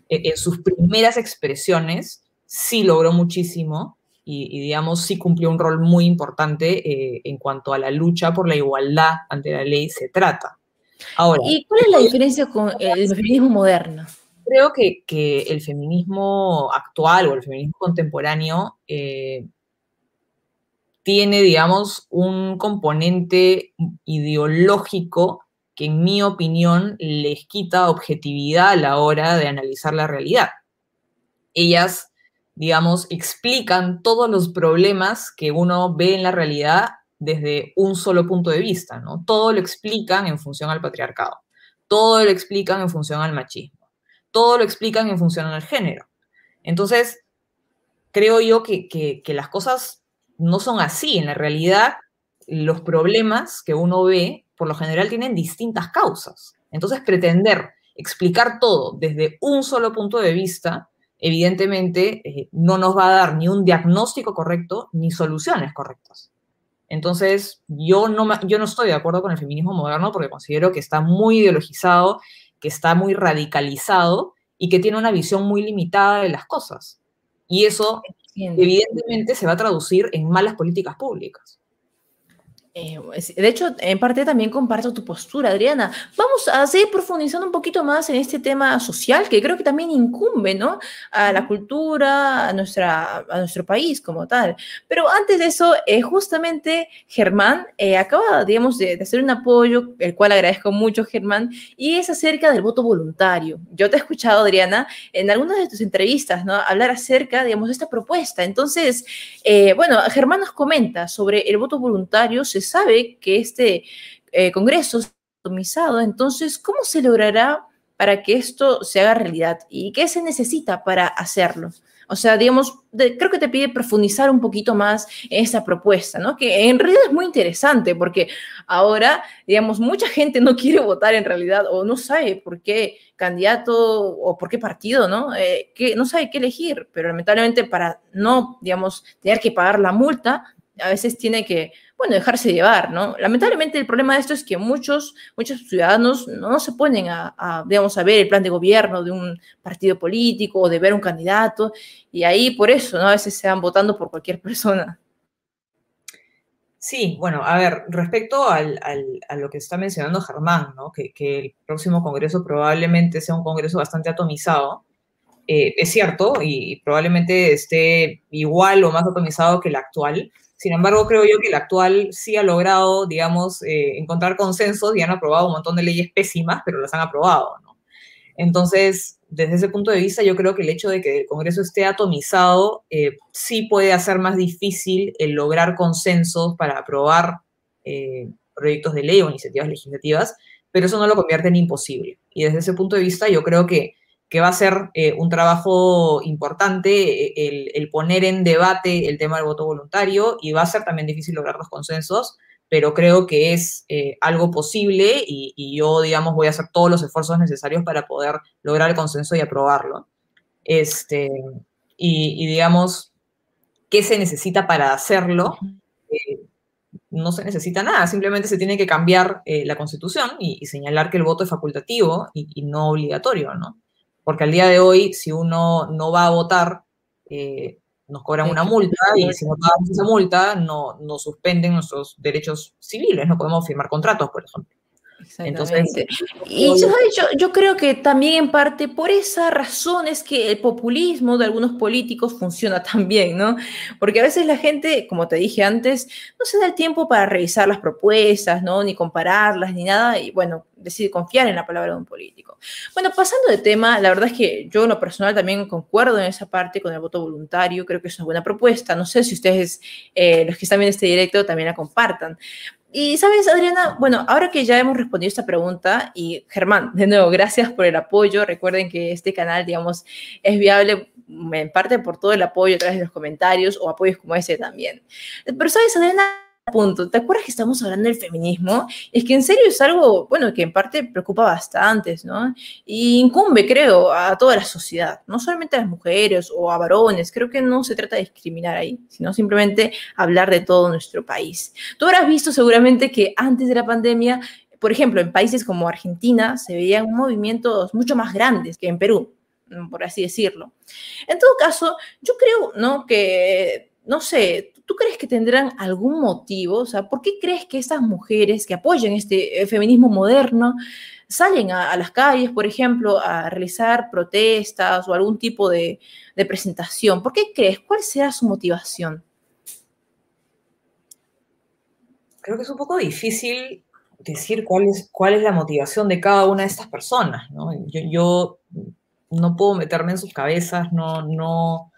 e, en sus primeras expresiones, sí logró muchísimo y, digamos, sí cumplió un rol muy importante eh, en cuanto a la lucha por la igualdad ante la ley se trata. Ahora, ¿Y cuál es la diferencia con el feminismo moderno? Creo que, que el feminismo actual o el feminismo contemporáneo eh, tiene, digamos, un componente ideológico que en mi opinión les quita objetividad a la hora de analizar la realidad. Ellas digamos, explican todos los problemas que uno ve en la realidad desde un solo punto de vista, ¿no? Todo lo explican en función al patriarcado, todo lo explican en función al machismo, todo lo explican en función al género. Entonces, creo yo que, que las cosas no son así. En la realidad, los problemas que uno ve, por lo general, tienen distintas causas. Entonces, pretender explicar todo desde un solo punto de vista, evidentemente eh, no nos va a dar ni un diagnóstico correcto ni soluciones correctas. Entonces, yo no, yo no estoy de acuerdo con el feminismo moderno porque considero que está muy ideologizado, que está muy radicalizado y que tiene una visión muy limitada de las cosas. Y eso, evidentemente, se va a traducir en malas políticas públicas. Eh, de hecho, en parte también comparto tu postura, Adriana. Vamos a seguir profundizando un poquito más en este tema social que creo que también incumbe, ¿no? A la cultura, a, nuestra, a nuestro país como tal. Pero antes de eso, eh, justamente Germán eh, acaba, digamos, de, hacer un apoyo, el cual agradezco mucho, Germán, y es acerca del voto voluntario. Yo te he escuchado, Adriana, en algunas de tus entrevistas, ¿no? Hablar acerca, digamos, de esta propuesta. Entonces, bueno, Germán nos comenta sobre el voto voluntario, se sabe que este eh, Congreso es atomizado, entonces, ¿cómo se logrará para que esto se haga realidad? ¿Y qué se necesita para hacerlo? O sea, digamos, creo que te pide profundizar un poquito más en esa propuesta, ¿no? Que en realidad es muy interesante porque ahora, digamos, mucha gente no quiere votar en realidad o no sabe por qué candidato o por qué partido, ¿no? Eh, que no sabe qué elegir, pero lamentablemente para no, digamos, tener que pagar la multa, a veces tiene que bueno, dejarse llevar, ¿no? Lamentablemente el problema de esto es que muchos, muchos ciudadanos no se ponen a, digamos, a ver el plan de gobierno de un partido político o de ver un candidato, y ahí por eso, ¿no? A veces se van votando por cualquier persona. Sí, bueno, a ver, respecto al, a lo que está mencionando Germán, ¿no? que, el próximo Congreso probablemente sea un Congreso bastante atomizado, eh, es cierto, y probablemente esté igual o más atomizado que el actual, sin embargo, creo yo que el actual sí ha logrado, digamos, eh, encontrar consensos y han aprobado un montón de leyes pésimas, pero las han aprobado, ¿no? Entonces, desde ese punto de vista, yo creo que el hecho de que el Congreso esté atomizado eh, sí puede hacer más difícil el lograr consensos para aprobar eh, proyectos de ley o iniciativas legislativas, pero eso no lo convierte en imposible. Y desde ese punto de vista, yo creo que que va a ser eh, un trabajo importante eh, el, poner en debate el tema del voto voluntario y va a ser también difícil lograr los consensos, pero creo que es eh, algo posible y, yo, digamos, voy a hacer todos los esfuerzos necesarios para poder lograr el consenso y aprobarlo. Este, y, digamos, ¿qué se necesita para hacerlo? no se necesita nada, simplemente se tiene que cambiar la constitución y, señalar que el voto es facultativo y, y no obligatorio, ¿no? Porque al día de hoy, si uno no va a votar, eh, nos cobran una multa y si no pagamos esa multa, no, nos suspenden nuestros derechos civiles, no podemos firmar contratos, por ejemplo. Entonces, y yo, yo, creo que también en parte por esa razón es que el populismo de algunos políticos funciona tan bien, ¿no? Porque a veces la gente, como te dije antes, no se da el tiempo para revisar las propuestas, ¿no? Ni compararlas, ni nada, y bueno, decide confiar en la palabra de un político. Bueno, pasando de tema, la verdad es que yo en lo personal también concuerdo en esa parte con el voto voluntario, creo que es una buena propuesta, no sé si ustedes, eh, los que están viendo este directo, también la compartan. Y sabes, Adriana, bueno, ahora que ya hemos respondido esta pregunta, y Germán, de nuevo, gracias por el apoyo. Recuerden que este canal, digamos, es viable en parte por todo el apoyo a través de los comentarios o apoyos como ese también. Pero sabes, Adriana, punto. ¿Te acuerdas que estamos hablando del feminismo? Es que en serio es algo, bueno, que en parte preocupa bastante, ¿no? Y incumbe, creo, a toda la sociedad, no solamente a las mujeres o a varones. Creo que no se trata de discriminar ahí, sino simplemente hablar de todo nuestro país. Tú habrás visto seguramente que antes de la pandemia, por ejemplo, en países como Argentina se veían movimientos mucho más grandes que en Perú, por así decirlo. En todo caso, yo creo, ¿no? Que, no sé, ¿tú crees que tendrán algún motivo? O sea, ¿por qué crees que estas mujeres que apoyan este eh, feminismo moderno salen a, las calles, por ejemplo, a realizar protestas o algún tipo de, presentación? ¿Por qué crees? ¿Cuál será su motivación? Creo que es un poco difícil decir cuál es, la motivación de cada una de estas personas, ¿no? Yo, yo no puedo meterme en sus cabezas, no, no,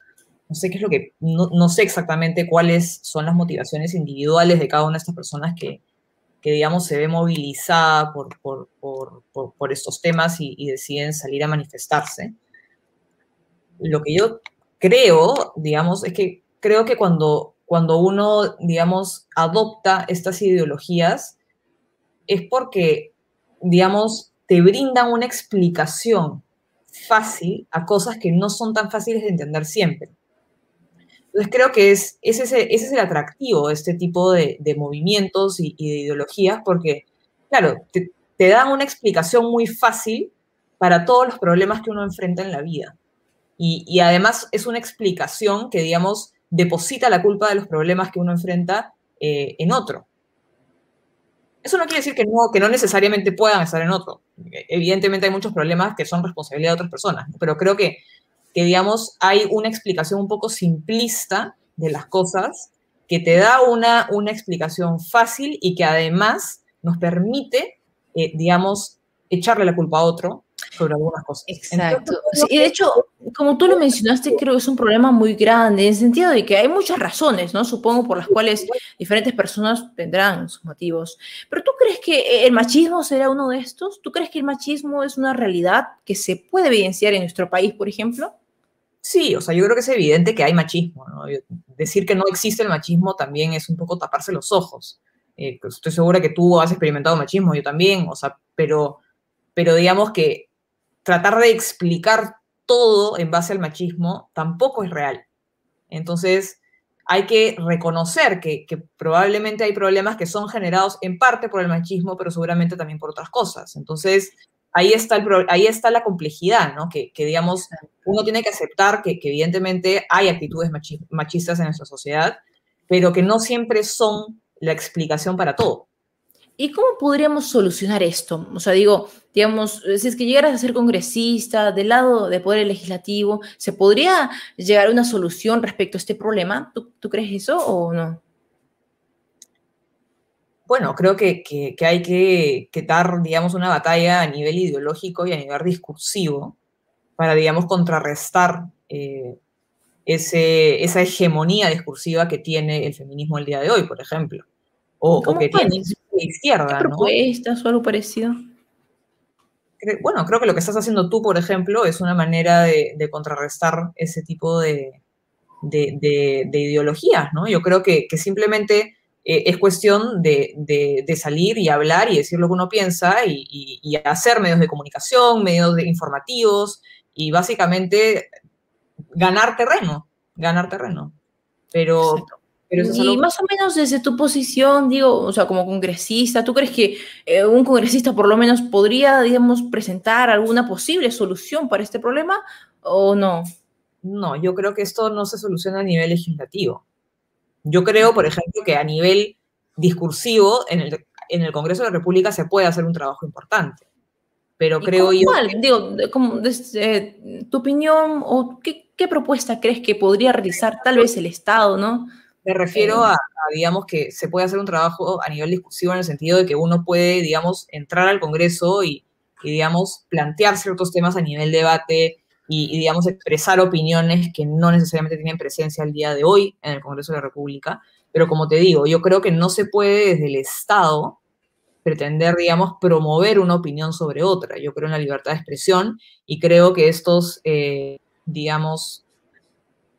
no sé qué es lo que, no, sé exactamente cuáles son las motivaciones individuales de cada una de estas personas que, digamos, se ve movilizada por, por, estos temas y, deciden salir a manifestarse. Lo que yo creo, digamos, es que creo que cuando, cuando uno, digamos, adopta estas ideologías, es porque, digamos, te brindan una explicación fácil a cosas que no son tan fáciles de entender siempre. Entonces creo que es, ese, ese es el atractivo de este tipo de, movimientos y, de ideologías, porque, claro, te, dan una explicación muy fácil para todos los problemas que uno enfrenta en la vida. Y, y, además es una explicación que, digamos, deposita la culpa de los problemas que uno enfrenta eh, en otro. Eso no quiere decir que no, que no necesariamente puedan estar en otro. Evidentemente hay muchos problemas que son responsabilidad de otras personas, pero creo que, que, digamos, hay una explicación un poco simplista de las cosas que te da una, una explicación fácil y que además nos permite, eh, digamos, echarle la culpa a otro sobre algunas cosas. Exacto. y de hecho, como tú lo mencionaste, creo que es un problema muy grande, en el sentido de que hay muchas razones, ¿no? Supongo por las cuales diferentes personas tendrán sus motivos. Pero ¿tú crees que el machismo será uno de estos? ¿Tú crees que el machismo es una realidad que se puede evidenciar en nuestro país, por ejemplo? Sí, o sea, yo creo que es evidente que hay machismo, ¿no? Decir que no existe el machismo también es un poco taparse los ojos. Eh, pues estoy segura que tú has experimentado machismo, yo también, o sea, pero, pero digamos que tratar de explicar todo en base al machismo tampoco es real. Entonces, hay que reconocer que, probablemente hay problemas que son generados en parte por el machismo, pero seguramente también por otras cosas. Entonces, ahí está, el, ahí está la complejidad, ¿no? Que, digamos, uno tiene que aceptar que, que evidentemente hay actitudes machistas en nuestra sociedad, pero que no siempre son la explicación para todo. ¿Y cómo podríamos solucionar esto? O sea, digo, digamos, si es que llegaras a ser congresista del lado de poder legislativo, ¿se podría llegar a una solución respecto a este problema? ¿Tú, crees eso o no? Bueno, creo que, hay que, dar, digamos, una batalla a nivel ideológico y a nivel discursivo para, digamos, contrarrestar eh, ese, esa hegemonía discursiva que tiene el feminismo el día de hoy, por ejemplo. O, que tiene izquierda, ¿Qué propuestas o algo parecido? Bueno, creo que lo que estás haciendo tú, por ejemplo, es una manera de, contrarrestar ese tipo de, de, ideologías, ¿no? Yo creo que, simplemente eh, es cuestión de, salir y hablar y decir lo que uno piensa y, hacer medios de comunicación, medios de informativos y básicamente ganar terreno, ganar terreno. Pero, y más o menos desde tu posición, digo, o sea, como congresista, ¿tú crees que eh, un congresista por lo menos podría, digamos, presentar alguna posible solución para este problema o no? No, yo creo que esto no se soluciona a nivel legislativo. Yo creo, por ejemplo, que a nivel discursivo, en el, en el Congreso de la República se puede hacer un trabajo importante. Pero creo yo. Digo, como, desde, tu opinión o qué, qué propuesta crees que podría realizar tal vez el Estado, ¿no? Me refiero a, digamos, que se puede hacer un trabajo a nivel discursivo en el sentido de que uno puede, digamos, entrar al Congreso y, digamos, plantear ciertos temas a nivel debate y, digamos, expresar opiniones que no necesariamente tienen presencia al día de hoy en el Congreso de la República. Pero como te digo, yo creo que no se puede desde el Estado pretender, digamos, promover una opinión sobre otra. Yo creo en la libertad de expresión y creo que estos, eh, digamos,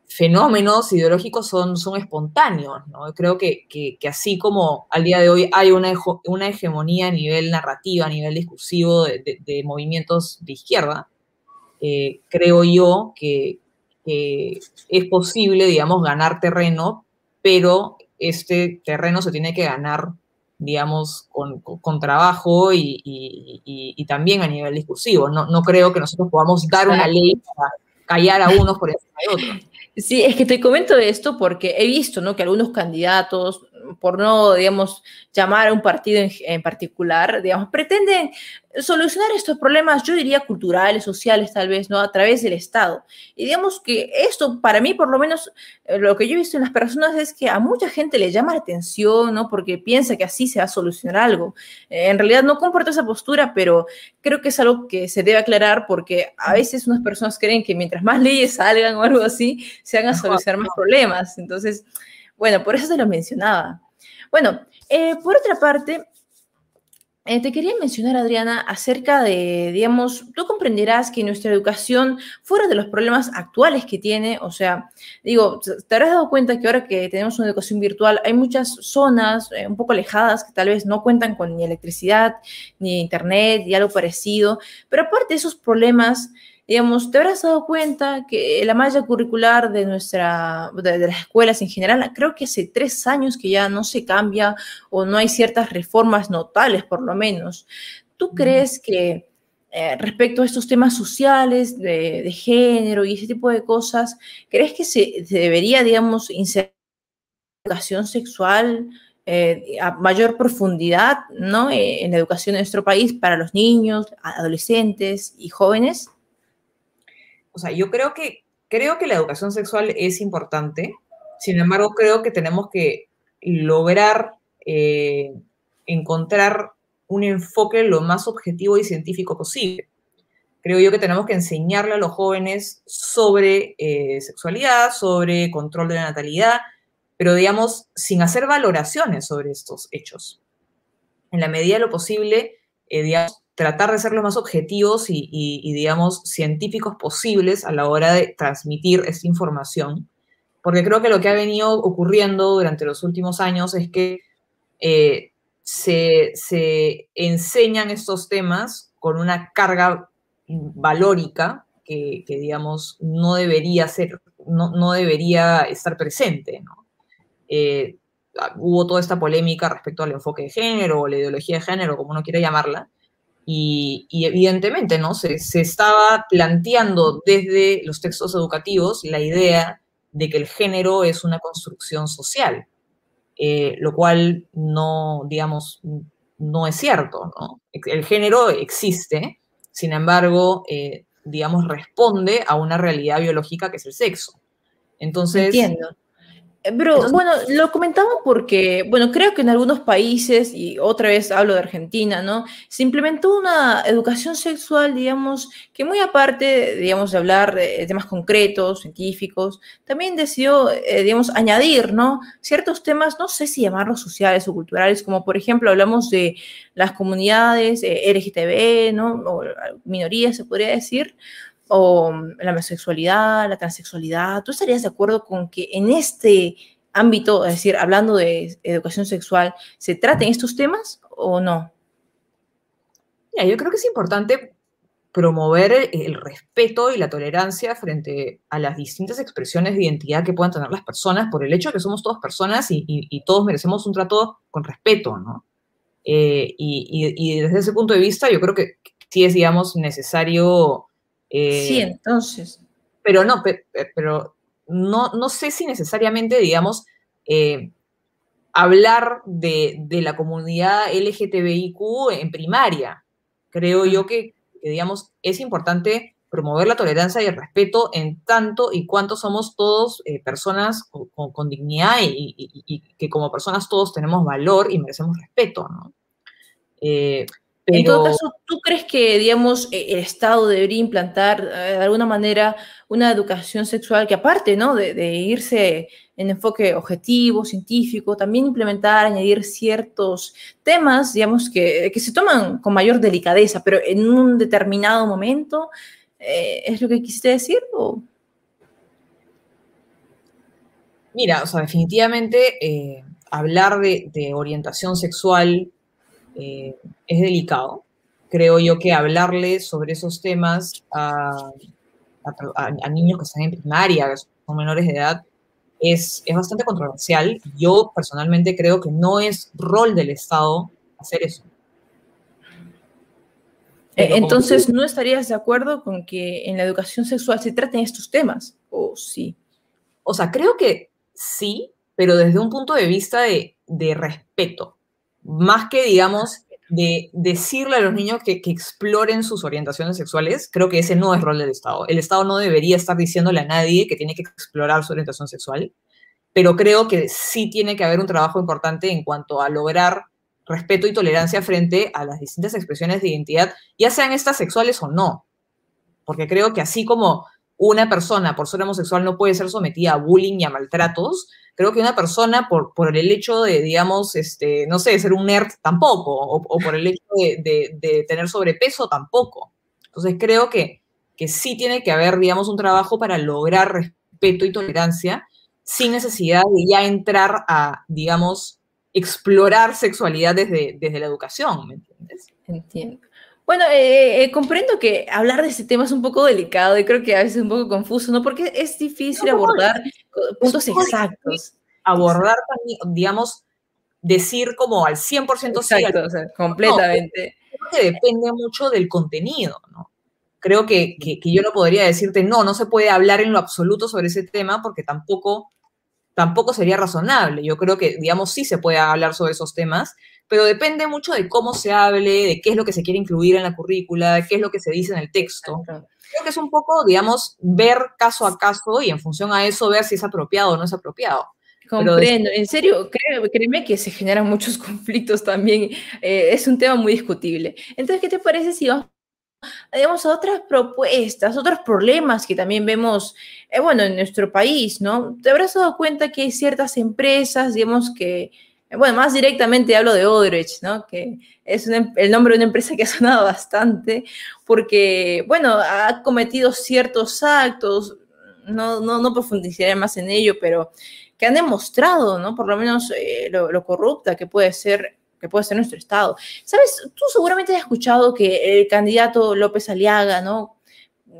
fenómenos ideológicos son, son espontáneos, ¿no? Creo que, así como al día de hoy hay una, una hegemonía a nivel narrativa, a nivel discursivo de, movimientos de izquierda, eh, creo yo que, es posible, digamos, ganar terreno, pero este terreno se tiene que ganar, digamos, con, trabajo y, también a nivel discursivo. No, no creo que nosotros podamos dar una ley para callar a unos por encima de otros. Sí, es que te comento esto porque he visto ¿no? que algunos candidatos, por no, digamos, llamar a un partido en, particular, digamos, pretenden solucionar estos problemas, yo diría culturales, sociales tal vez, ¿no? A través del Estado. Y digamos que esto, para mí, por lo menos, eh, lo que yo he visto en las personas es que a mucha gente le llama la atención, ¿no? Porque piensa que así se va a solucionar algo. Eh, en realidad no comparto esa postura, pero creo que es algo que se debe aclarar porque a veces unas personas creen que mientras más leyes salgan o algo así, se van a solucionar más problemas. Entonces, bueno, por eso se lo mencionaba. Bueno, eh, por otra parte, Eh, te quería mencionar, Adriana, acerca de, digamos, tú comprenderás que nuestra educación, fuera de los problemas actuales que tiene, o sea, digo, te habrás dado cuenta que ahora que tenemos una educación virtual, hay muchas zonas eh, un poco alejadas que tal vez no cuentan con ni electricidad, ni internet, ni algo parecido, pero aparte de esos problemas, digamos, te habrás dado cuenta que la malla curricular de nuestra, de, las escuelas en general, creo que hace tres años que ya no se cambia o no hay ciertas reformas notables, por lo menos. ¿Tú crees que eh, respecto a estos temas sociales, de, género y ese tipo de cosas, crees que se, debería, digamos, inserir educación sexual eh, a mayor profundidad, ¿no? Eh, en la educación de nuestro país para los niños, adolescentes y jóvenes? O sea, yo creo que, creo que la educación sexual es importante, sin embargo, creo que tenemos que lograr eh, encontrar un enfoque lo más objetivo y científico posible. Creo yo que tenemos que enseñarle a los jóvenes sobre eh, sexualidad, sobre control de la natalidad, pero digamos, sin hacer valoraciones sobre estos hechos. En la medida de lo posible, eh, digamos, tratar de ser lo más objetivos y, digamos, científicos posibles a la hora de transmitir esta información, porque creo que lo que ha venido ocurriendo durante los últimos años es que eh, se, enseñan estos temas con una carga valórica que, digamos, no debería ser, no, debería estar presente, eh, hubo toda esta polémica respecto al enfoque de género o la ideología de género, como uno quiera llamarla, y, evidentemente, ¿no? Se, estaba planteando desde los textos educativos la idea de que el género es una construcción social, eh, lo cual no, digamos, no es cierto, ¿no? El género existe, sin embargo, eh, digamos, responde a una realidad biológica que es el sexo. Entonces, Entiendo. Eh, pero bueno, lo comentaba porque, bueno, creo que en algunos países, y otra vez hablo de Argentina, ¿no? Se implementó una educación sexual, digamos, que muy aparte, digamos, de hablar de temas concretos, científicos, también decidió, eh, digamos, añadir, ¿no? Ciertos temas, no sé si llamarlos sociales o culturales, como por ejemplo hablamos de las comunidades eh, LGTB, ¿no? O minorías, se podría decir o la homosexualidad, la transexualidad. ¿Tú estarías de acuerdo con que en este ámbito, es decir, hablando de educación sexual, se traten estos temas o no? yo creo que es importante promover el respeto y la tolerancia frente a las distintas expresiones de identidad que puedan tener las personas por el hecho de que somos todas personas y, todos merecemos un trato con respeto, ¿no? Eh, y, y, desde ese punto de vista yo creo que sí es, digamos, necesario sí, eh, entonces. Pero no, pero, no, no sé si necesariamente, digamos, eh, hablar de, la comunidad LGTBIQ en primaria. Creo yo que, digamos, es importante promover la tolerancia y el respeto en tanto y cuanto somos todos eh, personas con, dignidad y, que como personas todos tenemos valor y merecemos respeto, ¿no? En todo caso, ¿tú crees que, digamos, e, el Estado debería implantar eh, de alguna manera una educación sexual que aparte, ¿no? De, irse en enfoque objetivo, científico, también implementar, añadir ciertos temas, digamos, que, se toman con mayor delicadeza, pero en un determinado momento, eh, ¿es lo que quisiste decir? Mira, o sea, definitivamente eh, hablar de orientación sexual eh, es delicado. Creo yo que hablarle sobre esos temas a, niños que están en primaria, que son menores de edad, es, es bastante controversial. Yo personalmente creo que no es rol del Estado hacer eso. Eh, entonces, ¿no estarías de acuerdo con que en la educación sexual se traten estos temas? ¿O sí? O sea, creo que sí, pero desde un punto de vista de, de respeto más que, digamos, de decirle a los niños que, exploren sus orientaciones sexuales, creo que ese no es rol del Estado. El Estado no debería estar diciéndole a nadie que tiene que explorar su orientación sexual, pero creo que sí tiene que haber un trabajo importante en cuanto a lograr respeto y tolerancia frente a las distintas expresiones de identidad, ya sean estas sexuales o no. Porque creo que así como una persona por ser homosexual no puede ser sometida a bullying y a maltratos, creo que una persona por, por el hecho de, digamos, este, no sé, ser un nerd tampoco, o, por el hecho de, tener sobrepeso tampoco. Entonces creo que, que sí tiene que haber, digamos, un trabajo para lograr respeto y tolerancia sin necesidad de ya entrar a, digamos, explorar sexualidad desde, desde la educación, ¿me entiendes? Entiendo. Bueno, eh, eh, comprendo que hablar de este tema es un poco delicado y creo que a veces es un poco confuso, ¿no? Porque es difícil abordar puntos exactos. Abordar también, digamos, decir como al 100% Exacto, o sea, completamente. creo que depende mucho del contenido, ¿no? Creo que, que, que, yo no podría decirte, no, no se puede hablar en lo absoluto sobre ese tema porque tampoco, tampoco sería razonable. Yo creo que, digamos, sí se puede hablar sobre esos temas, pero depende mucho de cómo se hable, de qué es lo que se quiere incluir en la currícula, qué es lo que se dice en el texto. Creo que es un poco, digamos, ver caso a caso y en función a eso ver si es apropiado o no es apropiado. Comprendo, en serio, créeme, que se generan muchos conflictos también, eh, es un tema muy discutible. Entonces, ¿qué te parece si vamos digamos, a otras propuestas, otros problemas que también vemos, eh, bueno, en nuestro país, ¿no? Te habrás dado cuenta que hay ciertas empresas, digamos, que bueno, más directamente hablo de Odrich, ¿no? Que es em, el nombre de una empresa que ha sonado bastante, porque, bueno, ha cometido ciertos actos, no, no, no profundizaré más en ello, pero que han demostrado, ¿no? Por lo menos eh, lo, corrupta que puede ser que puede ser nuestro Estado. Sabes, tú seguramente has escuchado que el candidato López Aliaga, ¿no?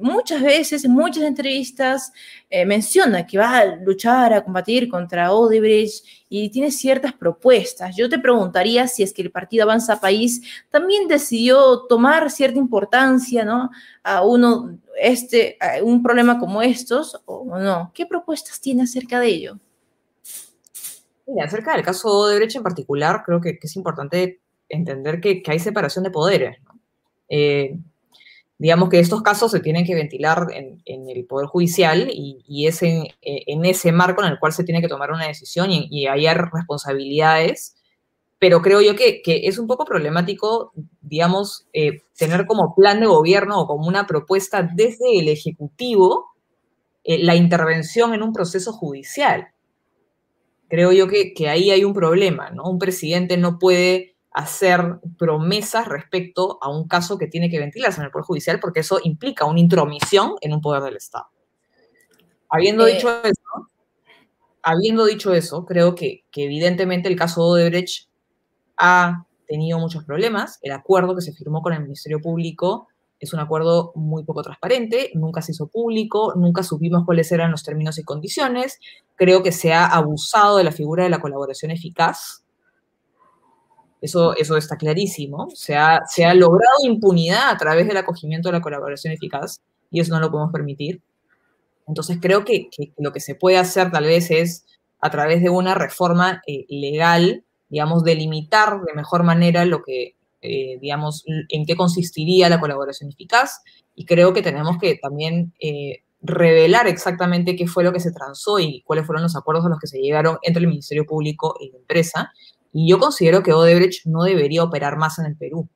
Muchas veces, en muchas entrevistas, eh, menciona que va a luchar, a combatir contra Odebrecht y tiene ciertas propuestas. Yo te preguntaría si es que el Partido Avanza País también decidió tomar cierta importancia, ¿no? A uno, este, un problema como estos, o no. ¿Qué propuestas tiene acerca de ello? Acerca del caso Odebrecht en particular, creo que, es importante entender que, hay separación de poderes. Eh, digamos que estos casos se tienen que ventilar en, el Poder Judicial y, es en, ese marco en el cual se tiene que tomar una decisión y, hay responsabilidades, pero creo yo que, es un poco problemático, digamos, eh, tener como plan de gobierno o como una propuesta desde el Ejecutivo eh, la intervención en un proceso judicial. Creo yo que ahí hay un problema, ¿no? Un presidente no puede hacer promesas respecto a un caso que tiene que ventilarse en el Poder Judicial, porque eso implica una intromisión en un poder del Estado. Habiendo eh, dicho eso, habiendo dicho eso, creo que, evidentemente el caso de Odebrecht ha tenido muchos problemas. El acuerdo que se firmó con el Ministerio Público es un acuerdo muy poco transparente, nunca se hizo público, nunca supimos cuáles eran los términos y condiciones. Creo que se ha abusado de la figura de la colaboración eficaz eso, eso está clarísimo. Se ha, se ha logrado impunidad a través del acogimiento de la colaboración eficaz y eso no lo podemos permitir. Entonces creo que, lo que se puede hacer tal vez es a través de una reforma eh, legal, digamos, delimitar de mejor manera lo que, eh, digamos, en qué consistiría la colaboración eficaz. Y creo que tenemos que también eh, revelar exactamente qué fue lo que se transó y cuáles fueron los acuerdos a los que se llegaron entre el Ministerio Público y la empresa y yo considero que Odebrecht no debería operar más en el Perú.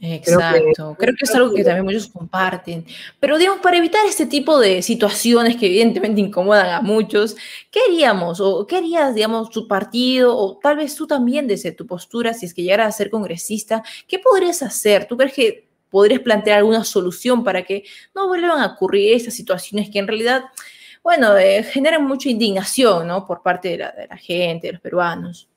Exacto, creo que, es algo que también muchos comparten. Pero digamos, para evitar este tipo de situaciones que evidentemente incomodan a muchos, ¿qué haríamos? ¿O qué harías, digamos, tu partido? O tal vez tú también desde tu postura, si es que llegaras a ser congresista, ¿qué podrías hacer? ¿Tú crees que podrías plantear alguna solución para que no vuelvan a ocurrir estas situaciones que en realidad, bueno, eh, generan mucha indignación, ¿no? Por parte de la, de la gente, de los peruanos.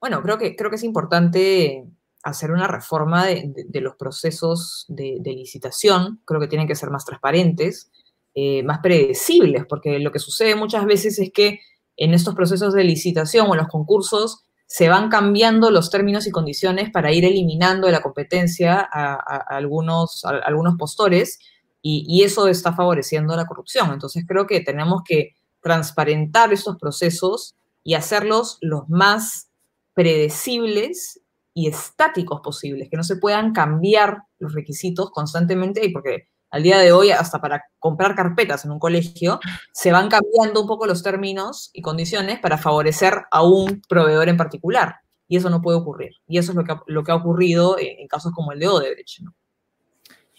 Bueno, creo que, creo que es importante hacer una reforma de, los procesos de, licitación. Creo que tienen que ser más transparentes, eh, más predecibles, porque lo que sucede muchas veces es que en estos procesos de licitación o en los concursos se van cambiando los términos y condiciones para ir eliminando de la competencia a, algunos, algunos postores y, y, eso está favoreciendo la corrupción. Entonces creo que tenemos que transparentar estos procesos y hacerlos los más predecibles y estáticos posibles, que no se puedan cambiar los requisitos constantemente, y porque al día de hoy, hasta para comprar carpetas en un colegio, se van cambiando un poco los términos y condiciones para favorecer a un proveedor en particular. Y eso no puede ocurrir. Y eso es lo que ha, lo que ha ocurrido en, casos como el de Odebrecht.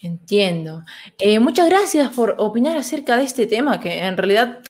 Entiendo. Eh, muchas gracias por opinar acerca de este tema que en realidad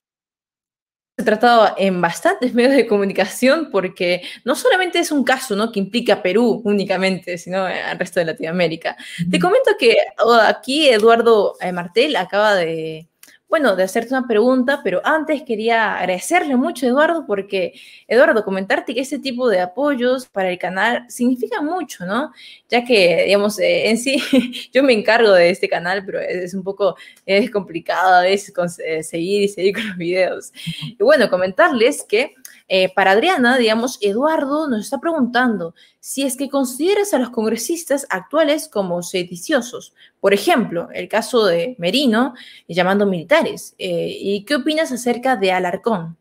se tratado en bastantes medios de comunicación porque no solamente es un caso ¿no? que implica a Perú únicamente, sino al resto de Latinoamérica. Te comento que oh, aquí Eduardo eh, Martel acaba de bueno, de hacerte una pregunta, pero antes quería agradecerle mucho, Eduardo, porque, Eduardo, comentarte que este tipo de apoyos para el canal significa mucho, ¿no? Ya que, digamos, eh, en sí, yo me encargo de este canal, pero es un poco es complicado a veces eh, seguir y seguir con los videos. Y bueno, comentarles que eh, para Adriana, digamos, Eduardo nos está preguntando si es que consideras a los congresistas actuales como sediciosos. Por ejemplo, el caso de Merino llamando militares. Eh, ¿Y qué opinas acerca de Alarcón?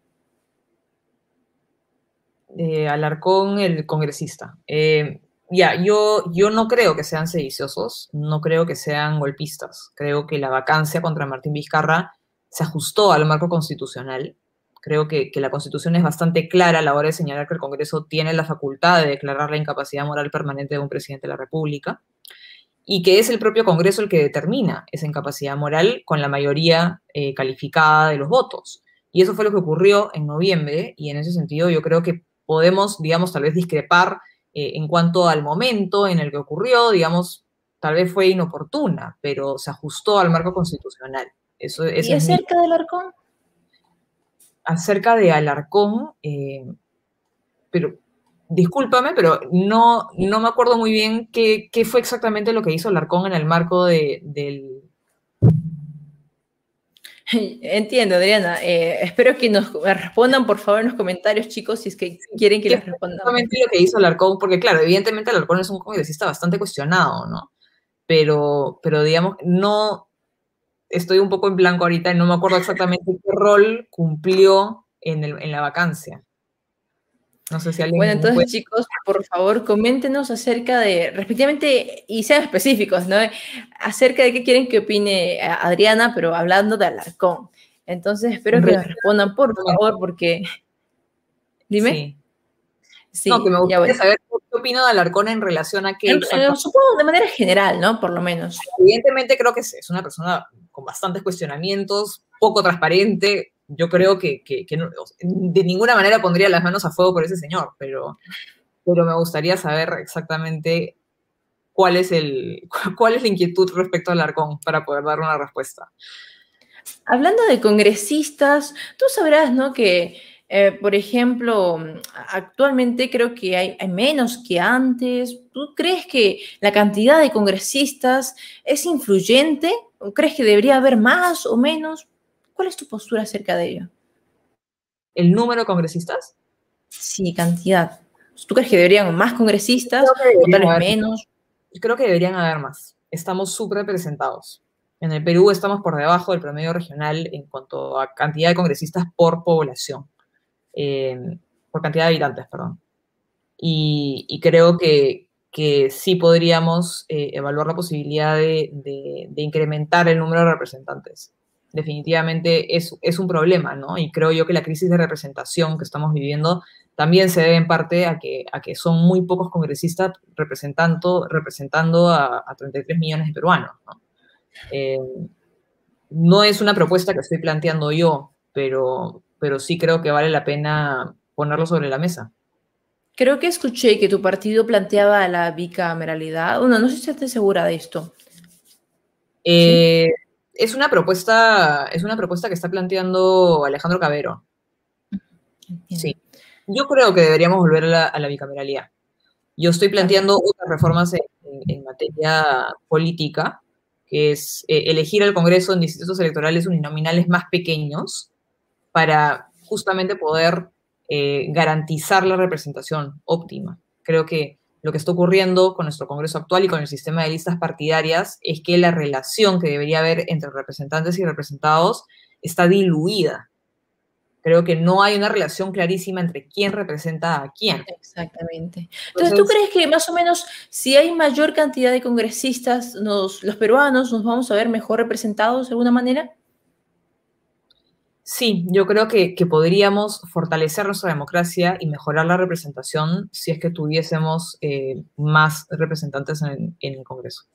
Alarcón, el congresista. Eh, ya, yo, yo no creo que sean sediciosos, no creo que sean golpistas. Creo que la vacancia contra Martín Vizcarra se ajustó al marco constitucional Creo que, la Constitución es bastante clara a la hora de señalar que el Congreso tiene la facultad de declarar la incapacidad moral permanente de un presidente de la República y que es el propio Congreso el que determina esa incapacidad moral con la mayoría eh, calificada de los votos. Y eso fue lo que ocurrió en noviembre y en ese sentido yo creo que podemos, digamos, tal vez discrepar eh, en cuanto al momento en el que ocurrió, digamos, tal vez fue inoportuna, pero se ajustó al marco constitucional. Eso, ¿Y acerca del arcón? Acerca de Alarcón, eh, pero discúlpame, pero no, no me acuerdo muy bien qué, fue exactamente lo que hizo Alarcón en el marco de, del... Entiendo, Adriana. Eh, espero que nos respondan, por favor, en los comentarios, chicos, si es que quieren que les respondan. Exactamente lo que hizo Alarcón, porque claro, evidentemente Alarcón es un congresista bastante cuestionado, ¿no? Pero, pero digamos, no, estoy un poco en blanco ahorita y no me acuerdo exactamente qué rol cumplió en, la vacancia. No sé si alguien. Bueno, entonces, chicos, por favor, coméntenos acerca de, respectivamente, y sean específicos, ¿no? Acerca de qué quieren que opine Adriana, pero hablando de Alarcón. Entonces, espero que nos respondan, por favor, porque. Dime. Sí. no, que me gustaría saber qué opino de Alarcón en relación a que. supongo de manera general, ¿no? Por lo menos. Evidentemente, creo que es una persona bastantes cuestionamientos, poco transparente. Yo creo que, de ninguna manera pondría las manos a fuego por ese señor, pero, pero me gustaría saber exactamente cuál es, el, cuál es la inquietud respecto al Arcón para poder dar una respuesta. Hablando de congresistas, tú sabrás, ¿no? Que, eh, por ejemplo, actualmente creo que hay, menos que antes. ¿Tú crees que la cantidad de congresistas es influyente ¿Crees que debería haber más o menos? ¿Cuál es tu postura acerca de ello? ¿El número de congresistas? Sí, cantidad. ¿Tú crees que deberían haber más congresistas o tal vez menos? Creo que deberían haber más. Estamos subrepresentados. En el Perú estamos por debajo del promedio regional en cuanto a cantidad de congresistas por población, eh, por cantidad de habitantes, perdón. y creo que, que sí podríamos eh, evaluar la posibilidad de, incrementar el número de representantes. Definitivamente es, es, un problema, ¿no? Y creo yo que la crisis de representación que estamos viviendo también se debe en parte a que, a que son muy pocos congresistas representando, representando a, 33 millones de peruanos, ¿no? Eh, no es una propuesta que estoy planteando yo, pero, pero sí creo que vale la pena ponerlo sobre la mesa. Creo que escuché que tu partido planteaba la bicameralidad. Bueno, no sé si estás segura de esto. Eh, es una propuesta, es una propuesta que está planteando Alejandro Cabero. Sí. Yo creo que deberíamos volver a la, bicameralidad. Yo estoy planteando otras reformas en, materia política, que es eh, elegir al Congreso en distritos electorales uninominales más pequeños para justamente poder eh, garantizar la representación óptima. Creo que lo que está ocurriendo con nuestro Congreso actual y con el sistema de listas partidarias es que la relación que debería haber entre representantes y representados está diluida. Creo que no hay una relación clarísima entre quién representa a quién. Exactamente. Entonces, ¿tú crees que más o menos si hay mayor cantidad de congresistas, los peruanos nos vamos a ver mejor representados de alguna manera? Sí, yo creo que, podríamos fortalecer nuestra democracia y mejorar la representación si es que tuviésemos eh, más representantes en, el Congreso.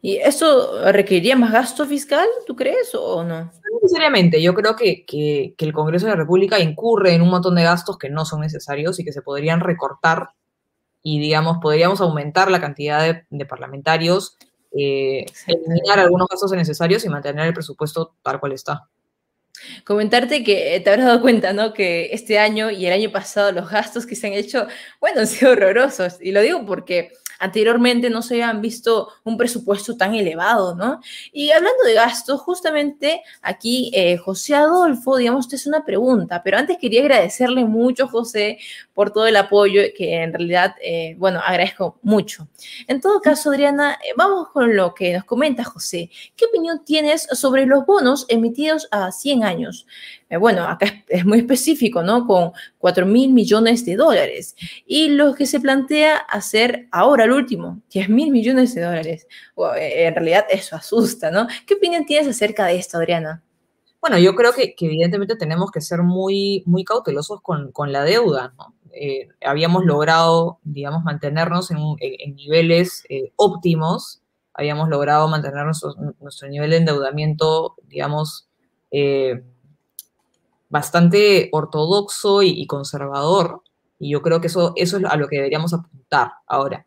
¿Y eso requeriría más gasto fiscal, tú crees, o no? No necesariamente. Yo creo que, que, el Congreso de la República incurre en un montón de gastos que no son necesarios y que se podrían recortar y, digamos, podríamos aumentar la cantidad de, parlamentarios, eh, eliminar algunos gastos innecesarios y mantener el presupuesto tal cual está. Comentarte que te habrás dado cuenta, ¿no? Que este año y el año pasado los gastos que se han hecho, bueno, han sido horrorosos. Y lo digo porque anteriormente no se habían visto un presupuesto tan elevado, ¿no? Y hablando de gastos, justamente aquí eh, José Adolfo, digamos, te es una pregunta, pero antes quería agradecerle mucho, José, por todo el apoyo que en realidad, eh, bueno, agradezco mucho. En todo caso, Adriana, eh, vamos con lo que nos comenta José. ¿Qué opinión tienes sobre los bonos emitidos a 100 años? Eh, bueno, acá es, muy específico, ¿no? Con 4 mil millones de dólares. Y lo que se plantea hacer ahora, el último, 10 mil millones de dólares. Eh, en realidad eso asusta, ¿no? ¿Qué opinión tienes acerca de esto, Adriana? Bueno, yo creo que, evidentemente tenemos que ser muy, muy cautelosos con, la deuda, ¿no? Eh, habíamos logrado, digamos, mantenernos en, niveles óptimos, habíamos logrado mantener nuestro, nivel de endeudamiento, digamos, bastante ortodoxo y, conservador, y yo creo que eso, eso es a lo que deberíamos apuntar ahora.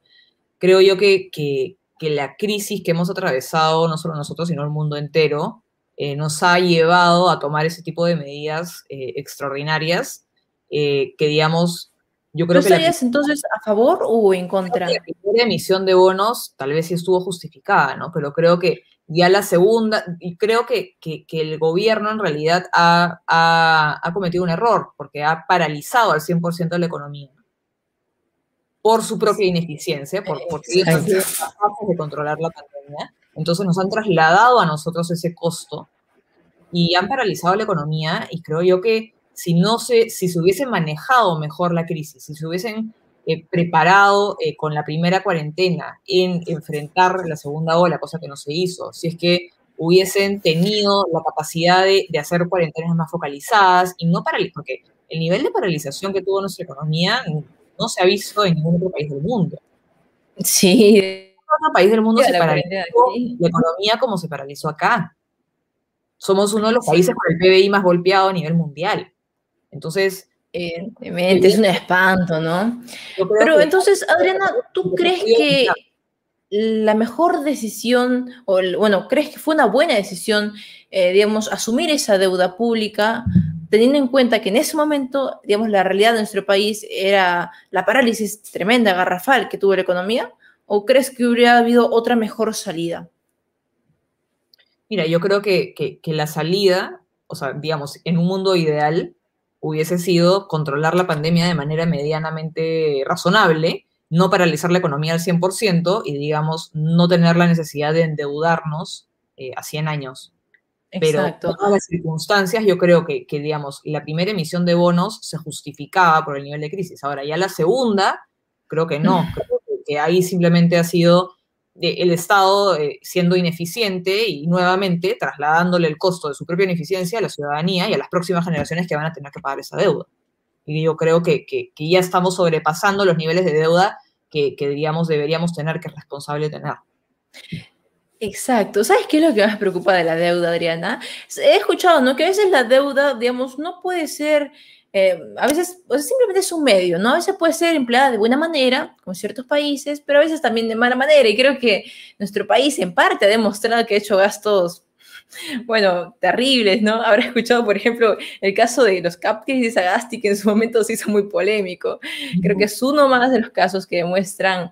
Creo yo que, que, la crisis que hemos atravesado, no solo nosotros, sino el mundo entero, eh, nos ha llevado a tomar ese tipo de medidas eh, extraordinarias eh, que, digamos, yo creo que... estarías entonces a favor o en contra? La emisión de bonos tal vez sí estuvo justificada, ¿no? Pero creo que ya la segunda, y creo que, el gobierno en realidad ha, cometido un error, porque ha paralizado al 100% de la economía por su propia ineficiencia, por, porque ellos de controlar la pandemia. Entonces nos han trasladado a nosotros ese costo y han paralizado la economía y creo yo que si no se, si se hubiese manejado mejor la crisis, si se hubiesen eh, preparado eh, con la primera cuarentena en enfrentar la segunda ola, cosa que no se hizo. Si es que hubiesen tenido la capacidad de, hacer cuarentenas más focalizadas y no paralizar, porque el nivel de paralización que tuvo nuestra economía no se ha visto en ningún otro país del mundo. Sí. otro país del mundo se paralizó la economía como se paralizó acá. Somos uno de los países con el PBI más golpeado a nivel mundial. Entonces, Evidentemente, es un espanto, ¿no? Pero entonces, Adriana, ¿tú crees que la mejor decisión, o bueno, crees que fue una buena decisión, eh, digamos, asumir esa deuda pública, teniendo en cuenta que en ese momento, digamos, la realidad de nuestro país era la parálisis tremenda, garrafal que tuvo la economía? ¿O crees que hubiera habido otra mejor salida? Mira, yo creo que, que la salida, o sea, digamos, en un mundo ideal, hubiese sido controlar la pandemia de manera medianamente razonable, no paralizar la economía al 100% y, digamos, no tener la necesidad de endeudarnos eh, a 100 años. Pero en todas las circunstancias, yo creo que, que, digamos, la primera emisión de bonos se justificaba por el nivel de crisis. Ahora, ya la segunda, creo que no. Creo que ahí simplemente ha sido el Estado eh, siendo ineficiente y nuevamente trasladándole el costo de su propia ineficiencia a la ciudadanía y a las próximas generaciones que van a tener que pagar esa deuda. Y yo creo que, ya estamos sobrepasando los niveles de deuda que, que, digamos, deberíamos tener que responsable tener. Exacto. ¿Sabes qué es lo que más preocupa de la deuda, Adriana? He escuchado, ¿no? Que a veces la deuda, digamos, no puede ser eh, a veces o simplemente es un medio, ¿no? A veces puede ser empleada de buena manera, con ciertos países, pero a veces también de mala manera. Y creo que nuestro país en parte ha demostrado que ha hecho gastos, bueno, terribles, ¿no? Habrá escuchado, por ejemplo, el caso de los cupcakes de Sagasti, que en su momento se hizo muy polémico. Creo que es uno más de los casos que demuestran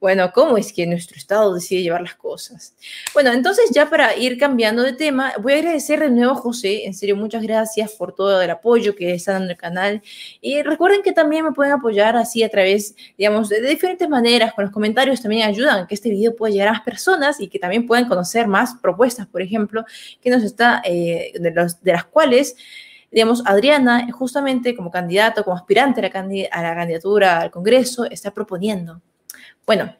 bueno, ¿cómo es que nuestro Estado decide llevar las cosas? Bueno, entonces ya para ir cambiando de tema, voy a agradecer de nuevo a José, en serio, muchas gracias por todo el apoyo que está dando el canal. Y recuerden que también me pueden apoyar así a través, digamos, de, diferentes maneras, con los comentarios también ayudan que este video pueda llegar a más personas y que también puedan conocer más propuestas, por ejemplo, que nos está, eh, de, los, de las cuales digamos, Adriana, justamente como candidato, como aspirante a la, a la candidatura al Congreso, está proponiendo. Bueno,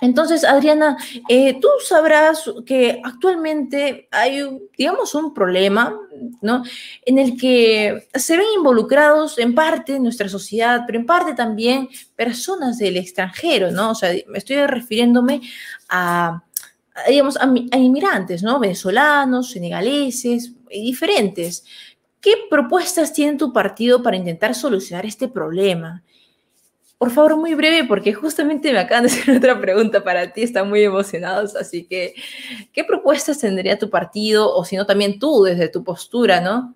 entonces, Adriana, eh, tú sabrás que actualmente hay, digamos, un problema, ¿no? En el que se ven involucrados en parte nuestra sociedad, pero en parte también personas del extranjero, ¿no? O sea, estoy refiriéndome a, digamos, a, inmigrantes, ¿no? Venezolanos, senegaleses, diferentes. ¿Qué propuestas tiene tu partido para intentar solucionar este problema? Por favor, muy breve, porque justamente me acaban de hacer otra pregunta para ti, están muy emocionados, así que, ¿qué propuestas tendría tu partido o si no también tú desde tu postura, no?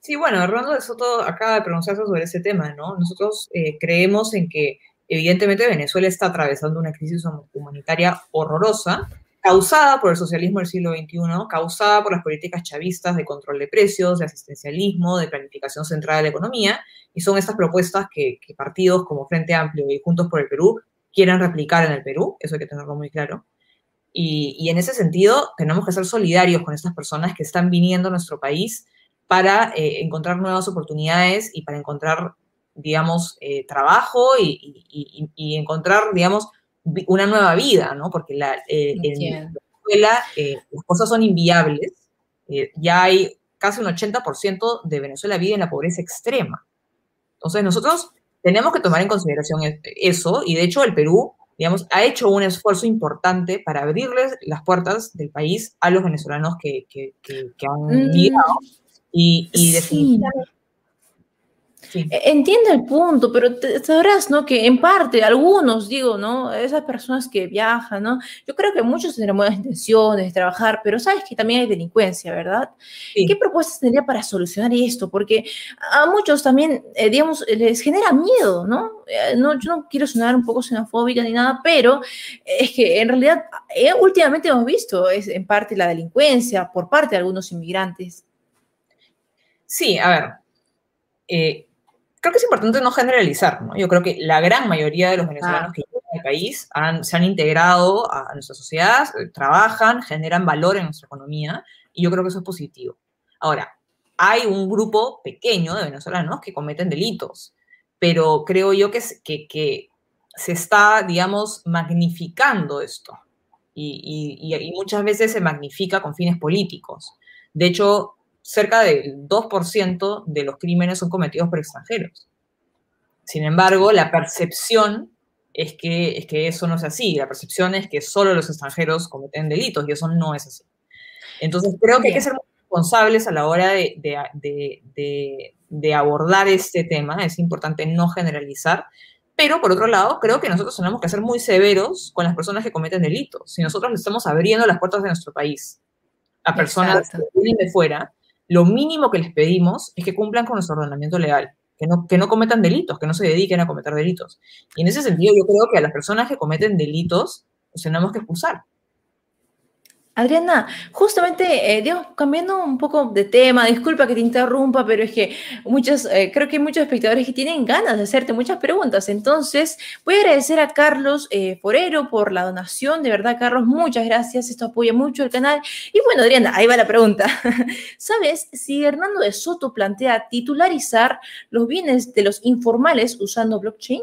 Sí, bueno, Hernando de Soto acaba de pronunciarse sobre ese tema, ¿no? Nosotros eh, creemos en que evidentemente Venezuela está atravesando una crisis humanitaria horrorosa, causada por el socialismo del siglo XXI, causada por las políticas chavistas de control de precios, de asistencialismo, de planificación central de la economía, y son estas propuestas que, partidos como Frente Amplio y Juntos por el Perú quieren replicar en el Perú, eso hay que tenerlo muy claro. Y, en ese sentido, tenemos que ser solidarios con estas personas que están viniendo a nuestro país para eh, encontrar nuevas oportunidades y para encontrar, digamos, eh, trabajo y encontrar, digamos, una nueva vida, ¿no? Porque la, eh, en la escuela eh, las cosas son inviables. Eh, ya hay casi un 80% de Venezuela vive en la pobreza extrema. Entonces nosotros tenemos que tomar en consideración e, eso y de hecho el Perú, digamos, ha hecho un esfuerzo importante para abrirles las puertas del país a los venezolanos que, que, que, han migrado. Mm. Y, y definitivamente e, entiendo el punto, pero sabrás, ¿no? Que en parte, algunos, digo, ¿no? Esas personas que viajan, ¿no? Yo creo que muchos tendrán buenas intenciones de trabajar, pero sabes que también hay delincuencia, ¿verdad? ¿Qué propuestas tendría para solucionar esto? Porque a muchos también, eh, digamos, les genera miedo, ¿no? Eh, ¿no? Yo no quiero sonar un poco xenofóbica ni nada, pero es que en realidad eh, últimamente hemos visto es en parte la delincuencia por parte de algunos inmigrantes. Sí, a ver, eh, creo que es importante no generalizar, ¿no? Yo creo que la gran mayoría de los venezolanos que llegan al país se han integrado a nuestra sociedad, eh, trabajan, generan valor en nuestra economía, y yo creo que eso es positivo. Ahora, hay un grupo pequeño de venezolanos que cometen delitos, pero creo yo que, que, que se está, digamos, magnificando esto. Y, y, y, muchas veces se magnifica con fines políticos. De hecho, cerca del 2% de los crímenes son cometidos por extranjeros. Sin embargo, la percepción es que, es que eso no es así. La percepción es que solo los extranjeros cometen delitos y eso no es así. Entonces, creo que hay que ser responsables a la hora de, de, de, abordar este tema. Es importante no generalizar. Pero, por otro lado, creo que nosotros tenemos que ser muy severos con las personas que cometen delitos. Si nosotros le estamos abriendo las puertas de nuestro país a personas que vienen de fuera, lo mínimo que les pedimos es que cumplan con nuestro ordenamiento legal, que no, que no cometan delitos, que no se dediquen a cometer delitos. Y en ese sentido yo creo que a las personas que cometen delitos, pues tenemos que expulsar. Adriana, justamente, eh, digamos, cambiando un poco de tema, disculpa que te interrumpa, pero es que muchos, eh, creo que hay muchos espectadores que tienen ganas de hacerte muchas preguntas. Entonces, voy a agradecer a Carlos eh, Forero por la donación. De verdad, Carlos, muchas gracias. Esto apoya mucho el canal. Y bueno, Adriana, ahí va la pregunta. ¿Sabes si Hernando de Soto plantea titularizar los bienes de los informales usando blockchain?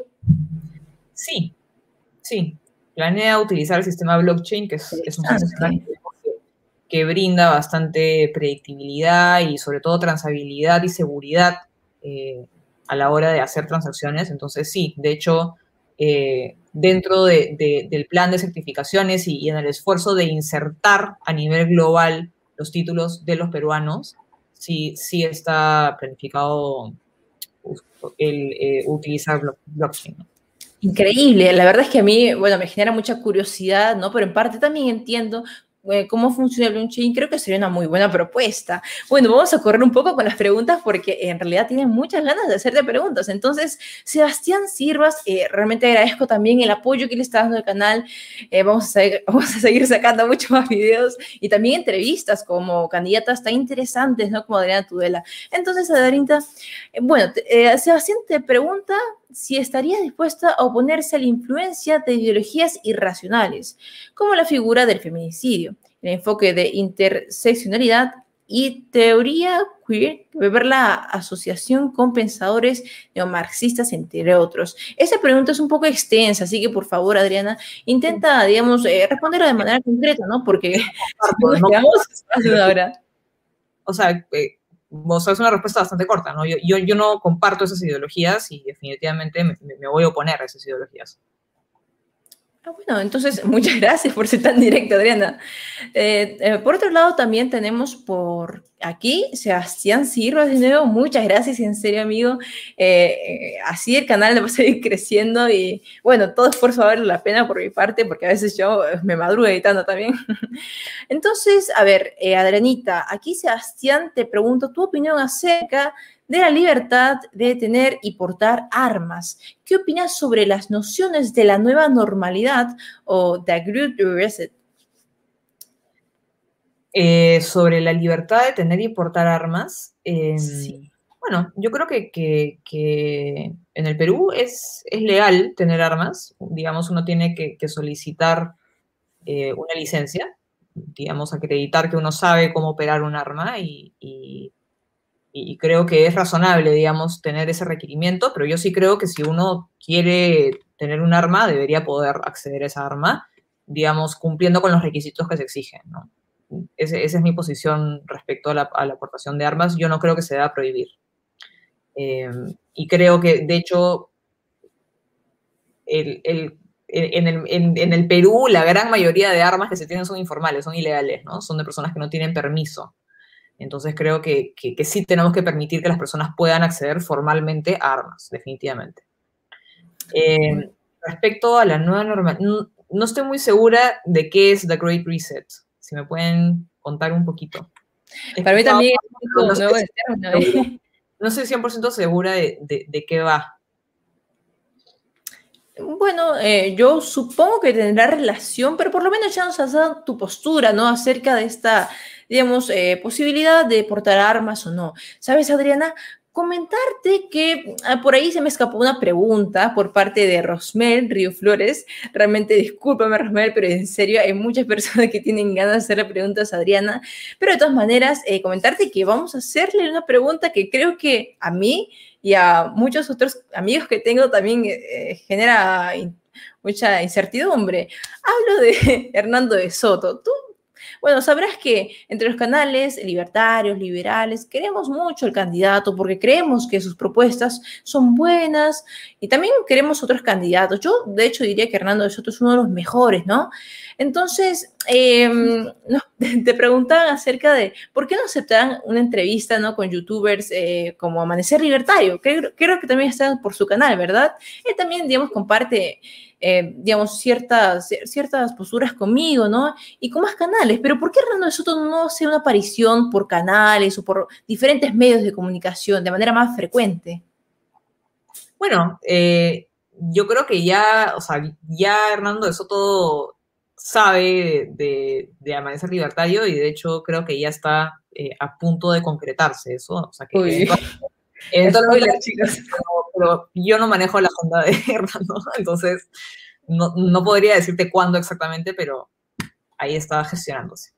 Sí, sí. Planea utilizar el sistema blockchain, que es, es un sistema que brinda bastante predictibilidad y sobre todo transabilidad y seguridad eh, a la hora de hacer transacciones. Entonces, sí, de hecho, eh, dentro del plan de certificaciones y, en el esfuerzo de insertar a nivel global los títulos de los peruanos, sí, sí está planificado el eh, utilizar blockchain. Increíble, la verdad es que a mí, bueno, me genera mucha curiosidad, ¿no? Pero en parte también entiendo eh, cómo funciona el blockchain, creo que sería una muy buena propuesta. Bueno, vamos a correr un poco con las preguntas porque en realidad tienen muchas ganas de hacerte preguntas. Entonces, Sebastián Sirvas, eh, realmente agradezco también el apoyo que le está dando al canal. Eh, vamos, a, vamos a seguir sacando muchos más videos y también entrevistas como candidatas tan interesantes, ¿no? Como Adriana Tudela. Entonces, Adriana, bueno, Sebastián te pregunta si estaría dispuesta a oponerse a la influencia de ideologías irracionales, como la figura del feminicidio, el enfoque de interseccionalidad y teoría queer, ver la asociación con pensadores neomarxistas, entre otros. Esa pregunta es un poco extensa, así que por favor, Adriana, intenta, digamos, eh, responderla de manera concreta, ¿no? Porque si nos quedamos una hora. O sea, eh, sea, es una respuesta bastante corta, ¿no? Yo, yo, yo no comparto esas ideologías y definitivamente me, me, voy a oponer a esas ideologías. Ah, bueno, entonces muchas gracias por ser tan directa, Adriana. Eh, eh, por otro lado, también tenemos por aquí Sebastián Cirro de nuevo. Muchas gracias, en serio, amigo. Eh, así el canal va a seguir creciendo y bueno, todo esfuerzo vale la pena por mi parte, porque a veces yo me madrugo editando también. Entonces, a ver, Adrianita, aquí Sebastián te pregunto tu opinión acerca de la libertad de tener y portar armas. ¿Qué opinas sobre las nociones de la nueva normalidad o The Great Reset? Eh, sobre la libertad de tener y portar armas. Em, bueno, yo creo que, en el Perú es, es, legal tener armas. Digamos, uno tiene que, solicitar eh, una licencia, digamos, acreditar que uno sabe cómo operar un arma y, y creo que es razonable, digamos, tener ese requerimiento, pero yo sí creo que si uno quiere tener un arma, debería poder acceder a esa arma, digamos, cumpliendo con los requisitos que se exigen, ¿no? esa es mi posición respecto a la, aportación de armas. Yo no creo que se deba prohibir. Em, y creo que, de hecho, en, el, en, el, Perú la gran mayoría de armas que se tienen son informales, son ilegales, ¿no? Son de personas que no tienen permiso. Entonces creo que, sí tenemos que permitir que las personas puedan acceder formalmente a armas, definitivamente. Eh, respecto a la nueva norma, no, estoy muy segura de qué es The Great Reset. Si me pueden contar un poquito. Para mí también no, no, estoy 100% segura de, qué va. Bueno, eh, yo supongo que tendrá relación, pero por lo menos ya nos has dado tu postura, ¿no? Acerca de esta digamos, eh, posibilidad de portar armas o no. ¿Sabes, Adriana? Comentarte que ah, por ahí se me escapó una pregunta por parte de Rosmel Río Flores. Realmente discúlpame, Rosmel, pero en serio hay muchas personas que tienen ganas de hacerle preguntas a Adriana. Pero de todas maneras, eh, comentarte que vamos a hacerle una pregunta que creo que a mí y a muchos otros amigos que tengo también eh, genera mucha incertidumbre. Hablo de Hernando de Soto. ¿Tú bueno, sabrás que entre los canales libertarios, liberales, queremos mucho el candidato porque creemos que sus propuestas son buenas y también queremos otros candidatos. Yo, de hecho, diría que Hernando de Soto es uno de los mejores, ¿no? Entonces, em, te preguntaban acerca de por qué no aceptarán una entrevista ¿no? con youtubers eh, como Amanecer Libertario. Creo, creo que también están por su canal, ¿verdad? Él también, digamos, comparte eh, digamos, ciertas, ciertas posturas conmigo, ¿no? Y con más canales. Pero ¿por qué Hernando de Soto no hace una aparición por canales o por diferentes medios de comunicación de manera más frecuente? Bueno, eh, yo creo que ya, o sea, ya Hernando de Soto sabe de, de, Amanecer Libertario y de hecho creo que ya está eh, a punto de concretarse eso. O sea, que pero, yo no manejo la onda de Hernando, entonces no, no podría decirte cuándo exactamente, pero ahí estaba gestionándose.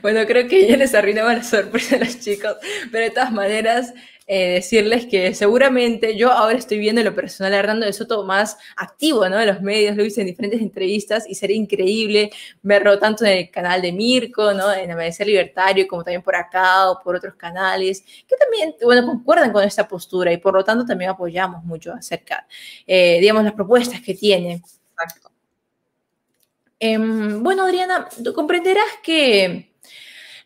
Bueno, creo que ya les arruinaba la sorpresa a los chicos, pero de todas maneras, eh, decirles que seguramente yo ahora estoy viendo lo personal a Hernando de Soto más activo, ¿no? En los medios, lo hice en diferentes entrevistas y sería increíble verlo tanto en el canal de Mirko, ¿no? En Amanecer Libertario, como también por acá o por otros canales, que también, bueno, concuerdan con esta postura y por lo tanto también apoyamos mucho acerca, eh, digamos, las propuestas que tiene. Exacto. Em, bueno, Adriana, comprenderás que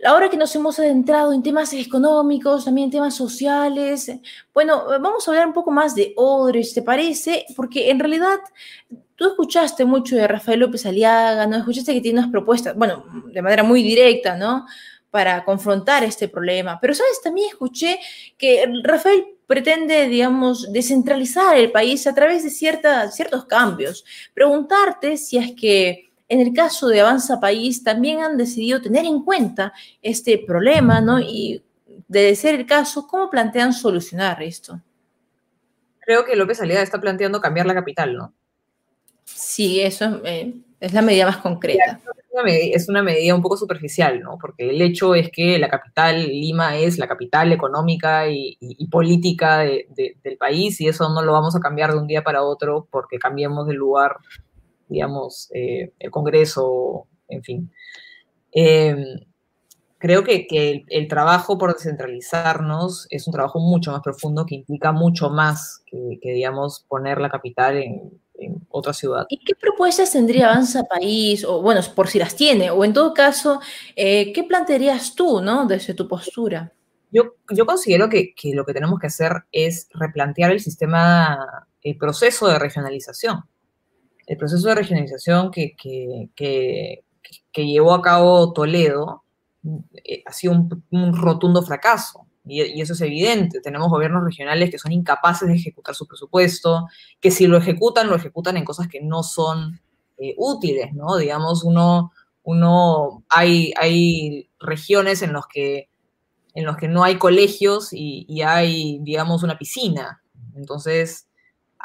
Ahora que nos hemos adentrado en temas económicos, también temas sociales, bueno, vamos a hablar un poco más de Odres, ¿te parece? Porque en realidad tú escuchaste mucho de Rafael López Aliaga, ¿no? Escuchaste que tiene unas propuestas, bueno, de manera muy directa, ¿no? Para confrontar este problema. Pero, ¿sabes? También escuché que Rafael pretende, digamos, descentralizar el país a través de ciertos cambios. Preguntarte si es que en el caso de Avanza País también han decidido tener en cuenta este problema, ¿no? Y de ser el caso, ¿cómo plantean solucionar esto? Creo que López Aliaga está planteando cambiar la capital, ¿no? Sí, eso eh, es la medida más concreta. Es una medida un poco superficial, ¿no? Porque el hecho es que la capital, Lima, es la capital económica y, política del país y eso no lo vamos a cambiar de un día para otro porque cambiemos de lugar digamos, eh, el Congreso, en fin. Em, creo que, el, trabajo por descentralizarnos es un trabajo mucho más profundo que implica mucho más que, digamos, poner la capital en, en otra ciudad. ¿Y qué propuestas tendría Avanza País? O bueno, por si las tiene, o en todo caso, eh, ¿qué plantearías tú, ¿no? Desde tu postura. Yo, yo considero que, que, lo que tenemos que hacer es replantear el sistema, el proceso de regionalización. El proceso de regionalización que, llevó a cabo Toledo eh, ha sido un, un rotundo fracaso y, eso es evidente. Tenemos gobiernos regionales que son incapaces de ejecutar su presupuesto, que si lo ejecutan, lo ejecutan en cosas que no son eh, útiles, ¿no? Digamos, uno, uno hay, hay regiones en los que que no hay colegios y, hay, digamos, una piscina. Entonces,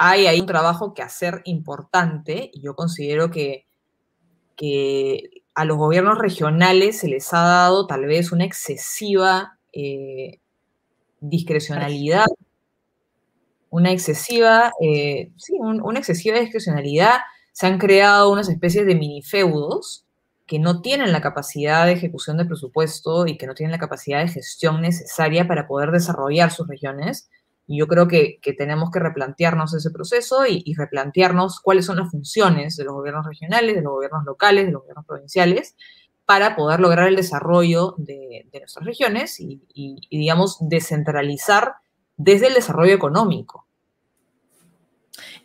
hay ahí un trabajo que hacer importante y yo considero que, a los gobiernos regionales se les ha dado tal vez una excesiva eh, discrecionalidad, una excesiva, eh, sí, una excesiva discrecionalidad. Se han creado unas especies de minifeudos que no tienen la capacidad de ejecución de presupuesto y que no tienen la capacidad de gestión necesaria para poder desarrollar sus regiones. Y yo creo que, tenemos que replantearnos ese proceso y, replantearnos cuáles son las funciones de los gobiernos regionales, de los gobiernos locales, de los gobiernos provinciales, para poder lograr el desarrollo de, nuestras regiones y, digamos, descentralizar desde el desarrollo económico.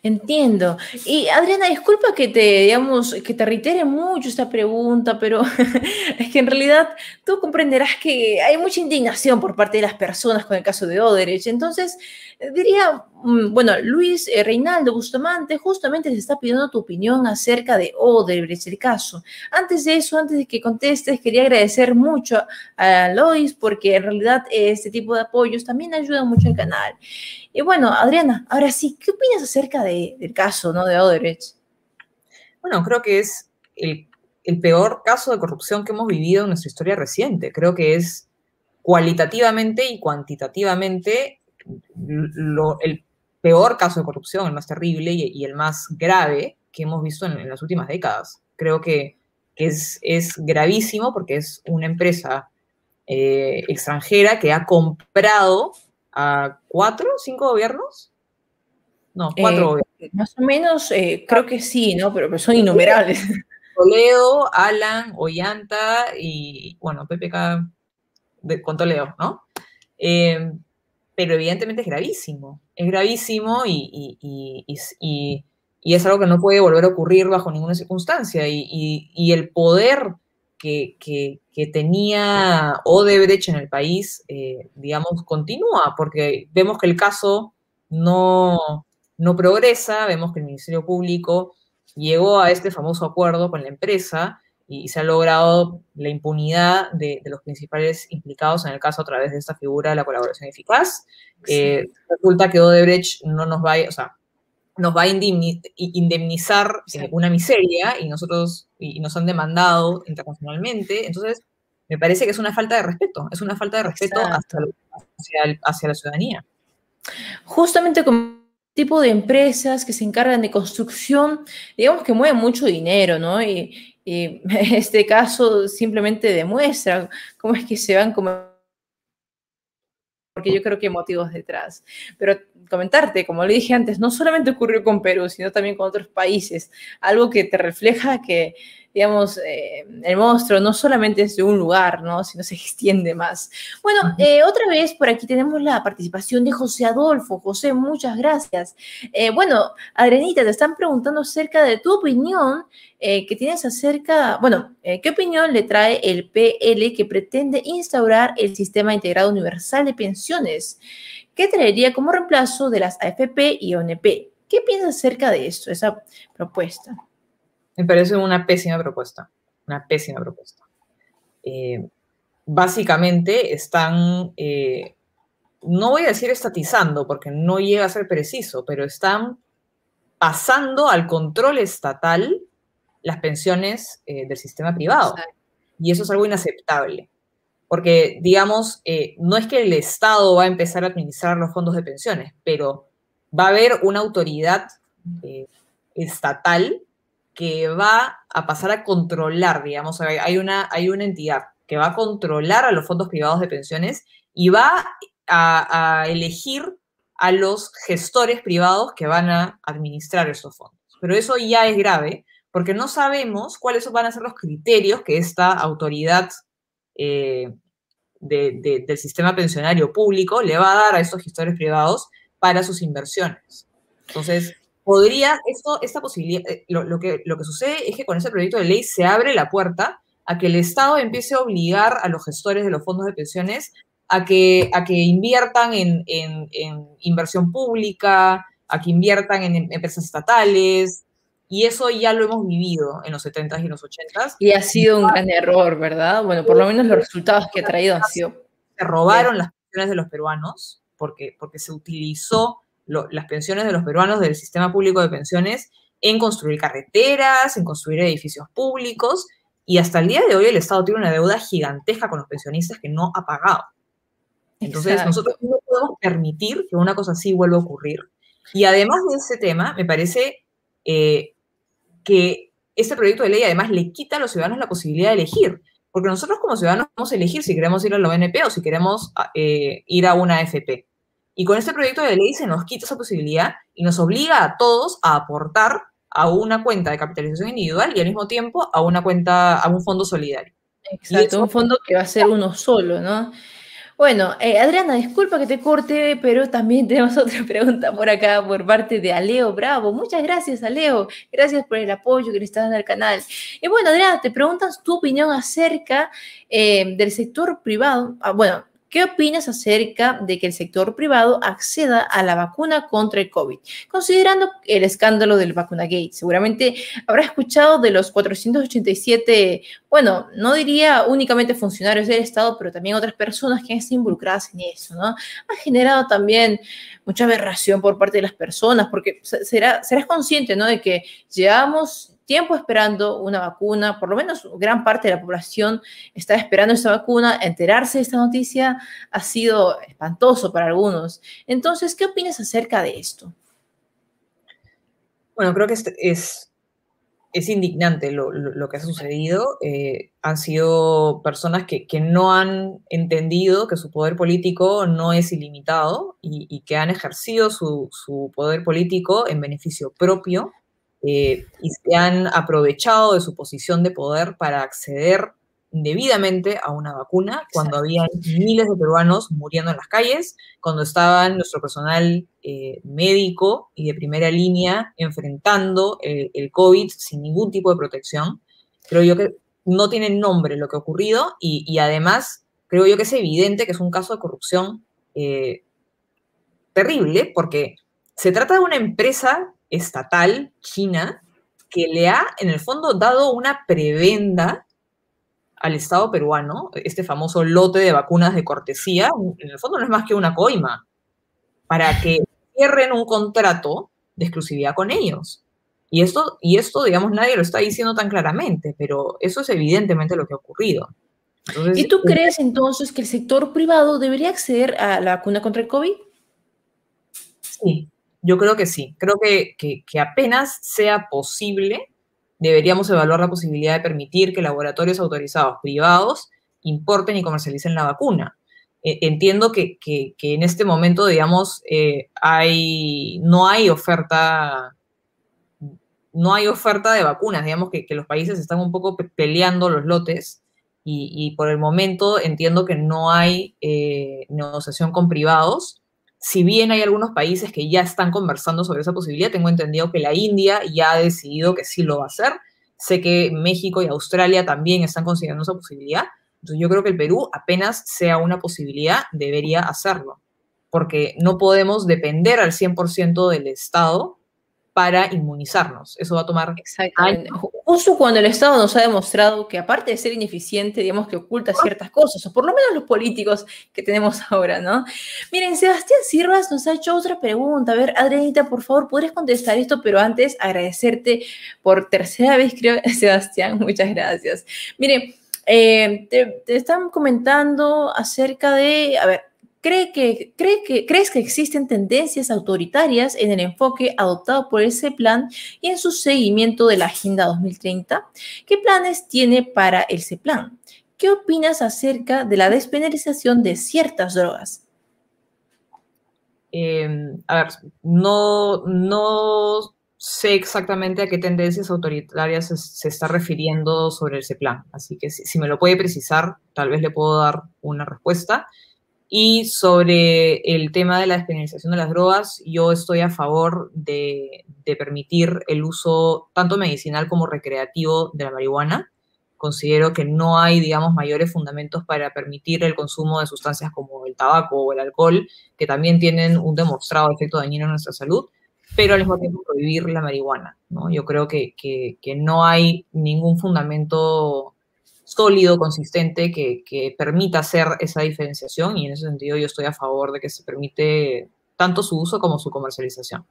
Entiendo. Y Adriana, disculpa que te, digamos, que te reitere mucho esta pregunta, pero es que en realidad tú comprenderás que hay mucha indignación por parte de las personas con el caso de Oderich. Entonces, diría, mm, bueno, Luis eh, Reinaldo Bustamante, justamente se está pidiendo tu opinión acerca de Odebrecht, el caso. Antes de eso, antes de que contestes, quería agradecer mucho a Lois porque en realidad este tipo de apoyos también ayudan mucho al canal. Y bueno, Adriana, ahora sí, ¿qué opinas acerca del caso ¿no? de Odebrecht? Bueno, creo que es el peor caso de corrupción que hemos vivido en nuestra historia reciente. Creo que es cualitativamente y cuantitativamente el peor caso de corrupción, el más terrible y, el más grave que hemos visto en, las últimas décadas. Creo que, es, es, gravísimo porque es una empresa eh, extranjera que ha comprado a cuatro, cinco gobiernos. No, cuatro eh, gobiernos. Más o menos, eh, creo que sí, ¿no? Pero, son innumerables. Toledo, Alan, Ollanta y, bueno, PPK de, con Toledo, ¿no? Pero evidentemente es gravísimo. Es gravísimo y, es algo que no puede volver a ocurrir bajo ninguna circunstancia. Y, el poder que, tenía Odebrecht en el país, eh, digamos, continúa, porque vemos que el caso no, no progresa, vemos que el Ministerio Público llegó a este famoso acuerdo con la empresa y se ha logrado la impunidad de, los principales implicados en el caso a través de esta figura de la colaboración eficaz. Eh, resulta que Odebrecht no nos va, o sea, nos va a indemnizar una miseria y nosotros y nos han demandado internacionalmente. Entonces, me parece que es una falta de respeto, es una falta de respeto hacia, hacia, la ciudadanía. Justamente como tipo de empresas que se encargan de construcción, digamos que mueven mucho dinero, ¿no? Y, y este caso simplemente demuestra cómo es que se van como porque yo creo que hay motivos detrás. Pero comentarte, como le dije antes, no solamente ocurrió con Perú, sino también con otros países, algo que te refleja que digamos, eh, el monstruo no solamente es de un lugar, ¿no? Sino se extiende más. Bueno, eh, otra vez por aquí tenemos la participación de José Adolfo. José, muchas gracias. Eh, bueno, Adrenita, te están preguntando acerca de tu opinión que tienes acerca, bueno, ¿qué opinión le trae el PL que pretende instaurar el Sistema Integrado Universal de Pensiones? ¿Qué traería como reemplazo de las AFP y ONP? ¿Qué piensas acerca de esto, esa propuesta? Me parece una pésima propuesta, una pésima propuesta. Eh, básicamente están, eh, no voy a decir estatizando, porque no llega a ser preciso, pero están pasando al control estatal las pensiones eh, del sistema privado. Y eso es algo inaceptable. Porque, digamos, no es que el Estado va a empezar a administrar los fondos de pensiones, pero va a haber una autoridad estatal que va a pasar a controlar, digamos, hay una, hay una entidad que va a controlar a los fondos privados de pensiones y va a, elegir a los gestores privados que van a administrar esos fondos. pero eso ya es grave, porque no sabemos cuáles van a ser los criterios que esta autoridad eh, del sistema pensionario público le va a dar a estos gestores privados para sus inversiones. Entonces, podría, esto, esta posibilidad, eh, lo, que, lo que sucede es que con ese proyecto de ley se abre la puerta a que el Estado empiece a obligar a los gestores de los fondos de pensiones a que, a que inviertan en, inversión pública, a que inviertan en empresas estatales, y eso ya lo hemos vivido en los 70s y los 80s. Y ha sido un gran error, ¿verdad? Bueno, por lo menos los resultados que ha traído han sido... Se robaron las pensiones de los peruanos porque, porque se utilizó las pensiones de los peruanos del sistema público de pensiones en construir carreteras, en construir edificios públicos, y hasta el día de hoy el Estado tiene una deuda gigantesca con los pensionistas que no ha pagado. Entonces, nosotros no podemos permitir que una cosa así vuelva a ocurrir. Y además de ese tema, me parece eh, que este proyecto de ley además le quita a los ciudadanos la posibilidad de elegir. Porque nosotros como ciudadanos podemos elegir si queremos ir a la ONP o si queremos eh, ir a una AFP. Y con este proyecto de ley se nos quita esa posibilidad y nos obliga a todos a aportar a una cuenta de capitalización individual y al mismo tiempo a una cuenta, a un fondo solidario. Exacto, un fondo que va a ser uno solo, ¿no? Bueno, eh, Adriana, disculpa que te corte, pero también tenemos otra pregunta por acá por parte de Aleo Bravo. Muchas gracias, Aleo. Gracias por el apoyo que le estás dando al canal. Y bueno, Adriana, te preguntas tu opinión acerca eh, del sector privado. Ah, bueno, ¿Qué opinas acerca de que el sector privado acceda a la vacuna contra el COVID? Considerando el escándalo del vacunagate, seguramente habrá escuchado de los 487, bueno, no diría únicamente funcionarios del Estado, pero también otras personas que han estado involucradas en eso, ¿no? Ha generado también mucha aberración por parte de las personas, porque será, serás consciente, ¿no? De que llevamos tiempo esperando una vacuna, por lo menos gran parte de la población está esperando esa vacuna, enterarse de esta noticia ha sido espantoso para algunos. Entonces, ¿qué opinas acerca de esto? Bueno, creo que es, es, indignante lo, que ha sucedido. Eh, han sido personas que, no han entendido que su poder político no es ilimitado y, que han ejercido su, su poder político en beneficio propio eh, y se han aprovechado de su posición de poder para acceder indebidamente a una vacuna cuando había miles de peruanos muriendo en las calles, cuando estaban nuestro personal eh, médico y de primera línea enfrentando el, COVID sin ningún tipo de protección. Creo yo que no tiene nombre lo que ha ocurrido y, además creo yo que es evidente que es un caso de corrupción eh, terrible porque se trata de una empresa estatal china que le ha, en el fondo, dado una prebenda al Estado peruano, este famoso lote de vacunas de cortesía, en el fondo no es más que una coima, para que cierren un contrato de exclusividad con ellos. Y esto, y esto, digamos, nadie lo está diciendo tan claramente, pero eso es evidentemente lo que ha ocurrido. ¿Y tú crees entonces que el sector privado debería acceder a la vacuna contra el COVID? Sí, yo creo que sí, creo que, apenas sea posible, deberíamos evaluar la posibilidad de permitir que laboratorios autorizados privados importen y comercialicen la vacuna. E, entiendo que, en este momento, digamos, eh, hay, no hay oferta, no hay oferta de vacunas, digamos que, los países están un poco peleando los lotes y, por el momento entiendo que no hay eh, negociación con privados si bien hay algunos países que ya están conversando sobre esa posibilidad, tengo entendido que la India ya ha decidido que sí lo va a hacer. Sé que México y Australia también están considerando esa posibilidad. Entonces yo creo que el Perú, apenas sea una posibilidad, debería hacerlo, porque no podemos depender al 100% del Estado para inmunizarnos. Eso va a tomar Exactamente. Justo cuando el Estado nos ha demostrado que aparte de ser ineficiente, digamos que oculta ciertas cosas, o por lo menos los políticos que tenemos ahora, ¿no? Miren, Sebastián Sirvas nos ha hecho otra pregunta. A ver, Adrianita, por favor, ¿podrías contestar esto? Pero antes, agradecerte por tercera vez, creo, Sebastián, muchas gracias. Miren, eh, te están comentando acerca de, a ver, ¿Cree que, cree que, ¿Crees que existen tendencias autoritarias en el enfoque adoptado por ese plan y en su seguimiento de la Agenda 2030? ¿Qué planes tiene para ese plan? ¿Qué opinas acerca de la despenalización de ciertas drogas? Em, a ver, no, no sé exactamente a qué tendencias autoritarias se, está refiriendo sobre ese plan. Así que si, me lo puede precisar, tal vez le puedo dar una respuesta. Y sobre el tema de la despenalización de las drogas, yo estoy a favor de, permitir el uso tanto medicinal como recreativo de la marihuana. Considero que no hay, digamos, mayores fundamentos para permitir el consumo de sustancias como el tabaco o el alcohol, que también tienen un demostrado efecto dañino en nuestra salud pero al mismo tiempo prohibir la marihuana. ¿no? Yo creo que, que no hay ningún fundamento sólido, consistente, que, que, permita hacer esa diferenciación y en ese sentido yo estoy a favor de que se permite tanto su uso como su comercialización.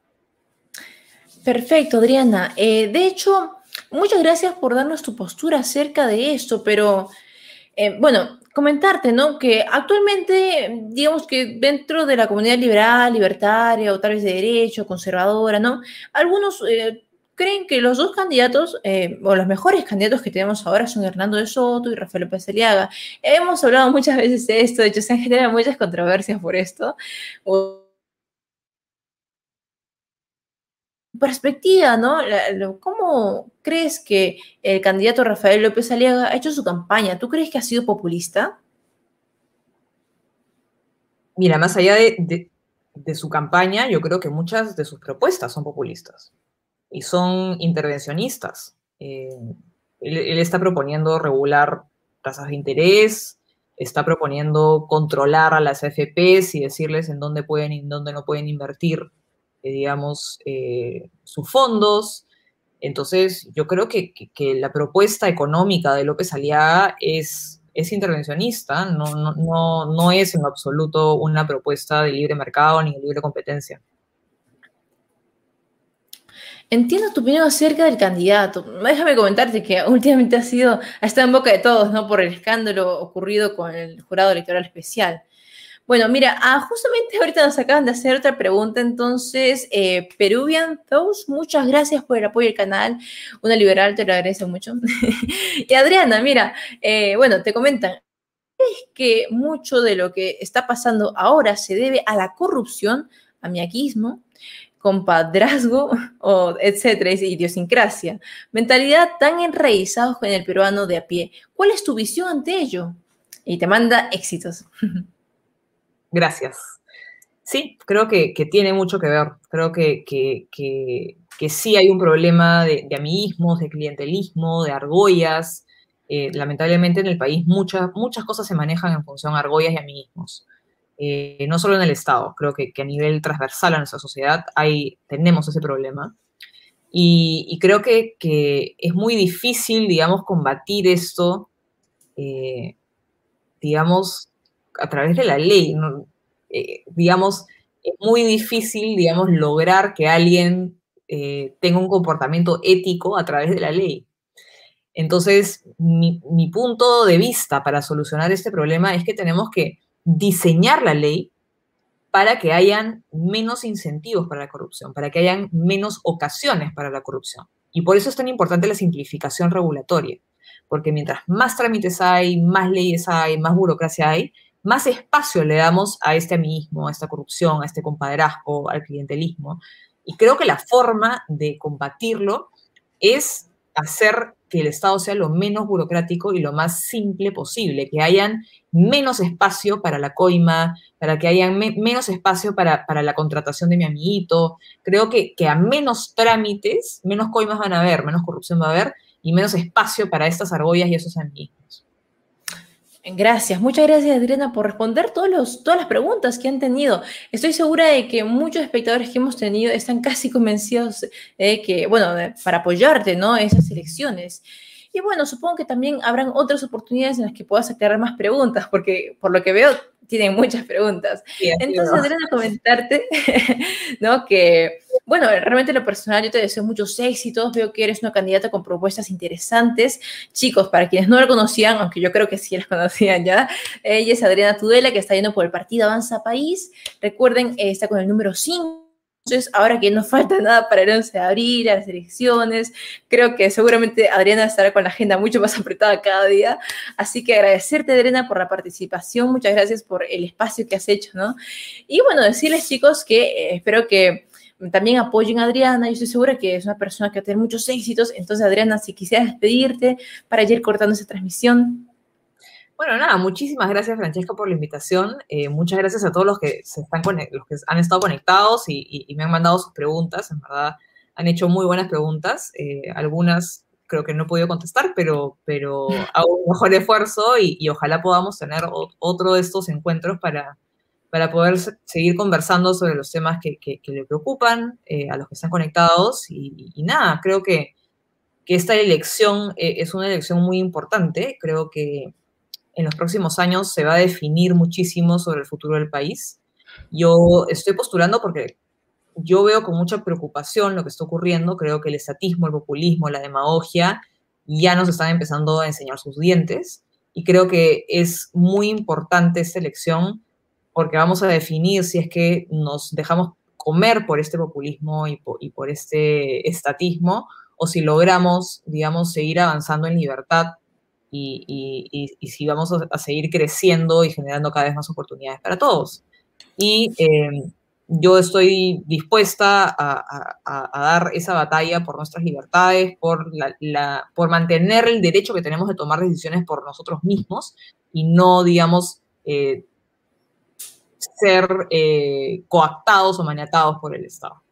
Perfecto, Adriana. Eh, de hecho, muchas gracias por darnos tu postura acerca de esto, pero eh, bueno, comentarte, ¿no? Que actualmente, digamos que dentro de la comunidad liberal, libertaria o tal vez de derecho, conservadora, ¿no? Algunos eh, creen que los dos candidatos, eh, o los mejores candidatos que tenemos ahora son Hernando de Soto y Rafael López Aliaga. Hemos hablado muchas veces de esto, de hecho se han generado muchas controversias por esto. O, perspectiva, ¿no? ¿Cómo crees que el candidato Rafael López Aliaga ha hecho su campaña? ¿Tú crees que ha sido populista? Mira, más allá de, su campaña, yo creo que muchas de sus propuestas son populistas y son intervencionistas. Eh, él, está proponiendo regular tasas de interés, está proponiendo controlar a las AFPs y decirles en dónde pueden y en dónde no pueden invertir eh, digamos, eh, sus fondos. Entonces, yo creo que, la propuesta económica de López Aliaga es, es intervencionista, no, no, no, no es en absoluto una propuesta de libre mercado ni de libre competencia. Entiendo tu opinión acerca del candidato. Déjame comentarte que últimamente ha sido, ha estado en boca de todos, ¿no? Por el escándalo ocurrido con el jurado electoral especial. Bueno, mira, ah, justamente ahorita nos acaban de hacer otra pregunta, entonces, eh, Peruvian Thoughts, muchas gracias por el apoyo al canal, una liberal te lo agradece mucho. y Adriana, mira, eh, bueno, te comentan, ¿crees que mucho de lo que está pasando ahora se debe a la corrupción, a miaquismo, compadrazgo, o etcétera, idiosincrasia, mentalidad tan enraizados con el peruano de a pie? ¿Cuál es tu visión ante ello? Y te manda éxitos. Gracias. Sí, creo que, tiene mucho que ver. Creo que, que, sí hay un problema de, de, amiguismos, de clientelismo, de argollas. Eh, lamentablemente en el país muchas, muchas cosas se manejan en función de argollas y amiguismos. Eh, no solo en el Estado, creo que, a nivel transversal a nuestra sociedad hay, tenemos ese problema. Y, creo que, es muy difícil, digamos, combatir esto, eh, digamos, a través de la ley. Eh, digamos, es muy difícil, digamos, lograr que alguien tenga un comportamiento ético a través de la ley. Entonces, mi, punto de vista para solucionar este problema es que tenemos que diseñar la ley para que hayan menos incentivos para la corrupción, para que hayan menos ocasiones para la corrupción. Y por eso es tan importante la simplificación regulatoria, porque mientras más trámites hay, más leyes hay, más burocracia hay, más espacio le damos a este amiguismo, a esta corrupción, a este compadrazgo, al clientelismo. Y creo que la forma de combatirlo es hacer que el Estado sea lo menos burocrático y lo más simple posible, que hayan menos espacio para la coima, para que hayan menos espacio para, la contratación de mi amiguito. Creo que, que a menos trámites, menos coimas van a haber, menos corrupción va a haber y menos espacio para estas argollas y esos amiguismos. Gracias, muchas gracias Adriana por responder todos los, todas las preguntas que han tenido. Estoy segura de que muchos espectadores que hemos tenido están casi convencidos de que, bueno, para apoyarte, ¿no? Esas elecciones. Y bueno, supongo que también habrán otras oportunidades en las que puedas aclarar más preguntas, porque por lo que veo tienen muchas preguntas. Entonces, Adriana, comentarte, ¿no? Que, bueno, realmente en lo personal yo te deseo muchos éxitos, veo que eres una candidata con propuestas interesantes. Chicos, para quienes no la conocían, aunque yo creo que sí la conocían ya, ella es Adriana Tudela, que está yendo por el partido Avanza País. Recuerden, está con el número 5 entonces, ahora que no falta nada para el 11 de abril, las elecciones, creo que seguramente Adriana estará con la agenda mucho más apretada cada día. Así que agradecerte, Adriana, por la participación. Muchas gracias por el espacio que has hecho, ¿no? Y bueno, decirles, chicos, que eh, espero que también apoyen a Adriana. Yo estoy segura que es una persona que va a tener muchos éxitos. Entonces, Adriana, si quisieras despedirte para ir cortando esa transmisión. Bueno, nada, muchísimas gracias Francesca por la invitación. Eh, muchas gracias a todos los que, se están los que han estado conectados y, me han mandado sus preguntas. En verdad, han hecho muy buenas preguntas. Eh, algunas creo que no he podido contestar, pero, pero hago un mejor esfuerzo y, ojalá podamos tener otro de estos encuentros para, para poder seguir conversando sobre los temas que, le preocupan eh, a los que están conectados. Y, nada, creo que, que esta elección es una elección muy importante. Creo que en los próximos años se va a definir muchísimo sobre el futuro del país. Yo estoy postulando porque yo veo con mucha preocupación lo que está ocurriendo. Creo que el estatismo, el populismo, la demagogia ya nos están empezando a enseñar sus dientes. Y creo que es muy importante esta elección porque vamos a definir si es que nos dejamos comer por este populismo y por, y por este estatismo o si logramos, digamos, seguir avanzando en libertad y, si vamos a, seguir creciendo y generando cada vez más oportunidades para todos. Y eh, yo estoy dispuesta a, dar esa batalla por nuestras libertades, por, la, por mantener el derecho que tenemos de tomar decisiones por nosotros mismos y no, digamos, eh, ser eh, coactados o maniatados por el Estado.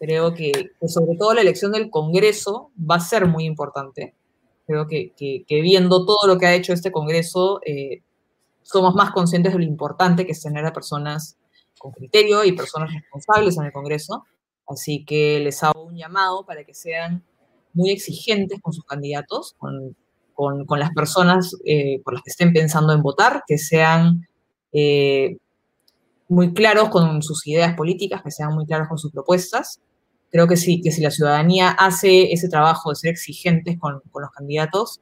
Creo que, que, sobre todo la elección del Congreso va a ser muy importante Creo que, viendo todo lo que ha hecho este Congreso, eh, somos más conscientes de lo importante que es tener a personas con criterio y personas responsables en el Congreso. Así que les hago un llamado para que sean muy exigentes con sus candidatos, con, con, las personas eh, por las que estén pensando en votar, que sean eh, muy claros con sus ideas políticas, que sean muy claros con sus propuestas Creo que sí, que si la ciudadanía hace ese trabajo de ser exigentes con, los candidatos,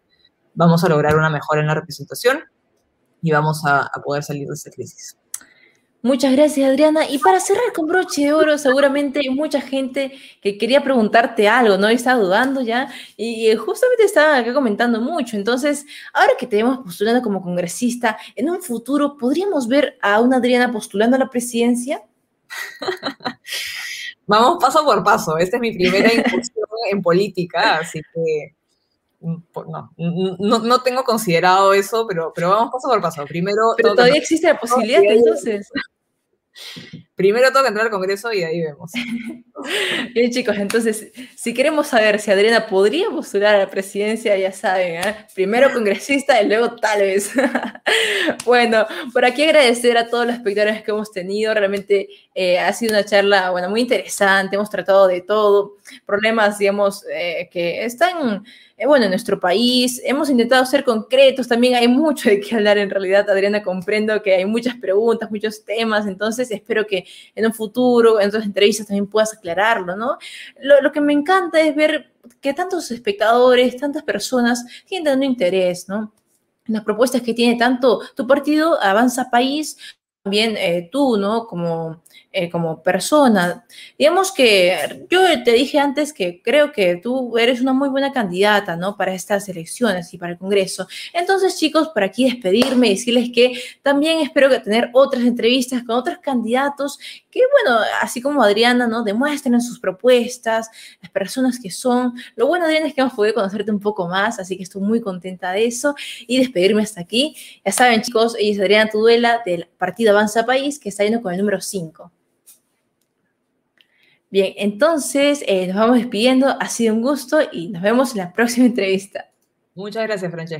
vamos a lograr una mejora en la representación y vamos a, poder salir de esta crisis. Muchas gracias, Adriana. Y para cerrar con broche de oro, seguramente hay mucha gente que quería preguntarte algo, ¿no? Y estaba dudando ya. Y justamente estaba acá comentando mucho. Entonces, ahora que te vemos postulando como congresista, en un futuro, ¿podríamos ver a una Adriana postulando a la presidencia? Vamos paso por paso. Esta es mi primera incursión en política, así que mm, no, no, tengo considerado eso, pero, pero vamos paso por paso. Primero. Pero todavía existe la posibilidad, entonces. Primero tengo que entrar al Congreso y ahí vemos. Bien, chicos, entonces, si queremos saber si Adriana podría postular a la presidencia, ya saben, ¿eh? primero congresista y luego tal vez. bueno, por aquí agradecer a todos los espectadores que hemos tenido. Realmente eh, ha sido una charla, bueno, muy interesante. Hemos tratado de todo. Problemas, digamos, eh, que están eh, bueno, en nuestro país. Hemos intentado ser concretos, también hay mucho de qué hablar en realidad, Adriana, comprendo que hay muchas preguntas, muchos temas, entonces espero que en un futuro, en otras entrevistas también puedas aclararlo, ¿no? Lo, que me encanta es ver que tantos espectadores, tantas personas tienen un interés, ¿no? Las propuestas que tiene tanto tu partido, Avanza País, también eh, tú, ¿no? Como eh, como persona. Digamos que yo te dije antes que creo que tú eres una muy buena candidata, ¿no? Para estas elecciones y para el Congreso. Entonces, chicos, por aquí despedirme y decirles que también espero que tener otras entrevistas con otros candidatos que, bueno, así como Adriana, ¿no? Demuestren sus propuestas, las personas que son. Lo bueno, Adriana, es que hemos podido conocerte un poco más, así que estoy muy contenta de eso y despedirme hasta aquí. Ya saben, chicos, ella es Adriana Tuduela del Partido Avanza País, que está yendo con el número 5. Bien, entonces eh, nos vamos despidiendo. Ha sido un gusto y nos vemos en la próxima entrevista. Muchas gracias, Francesca.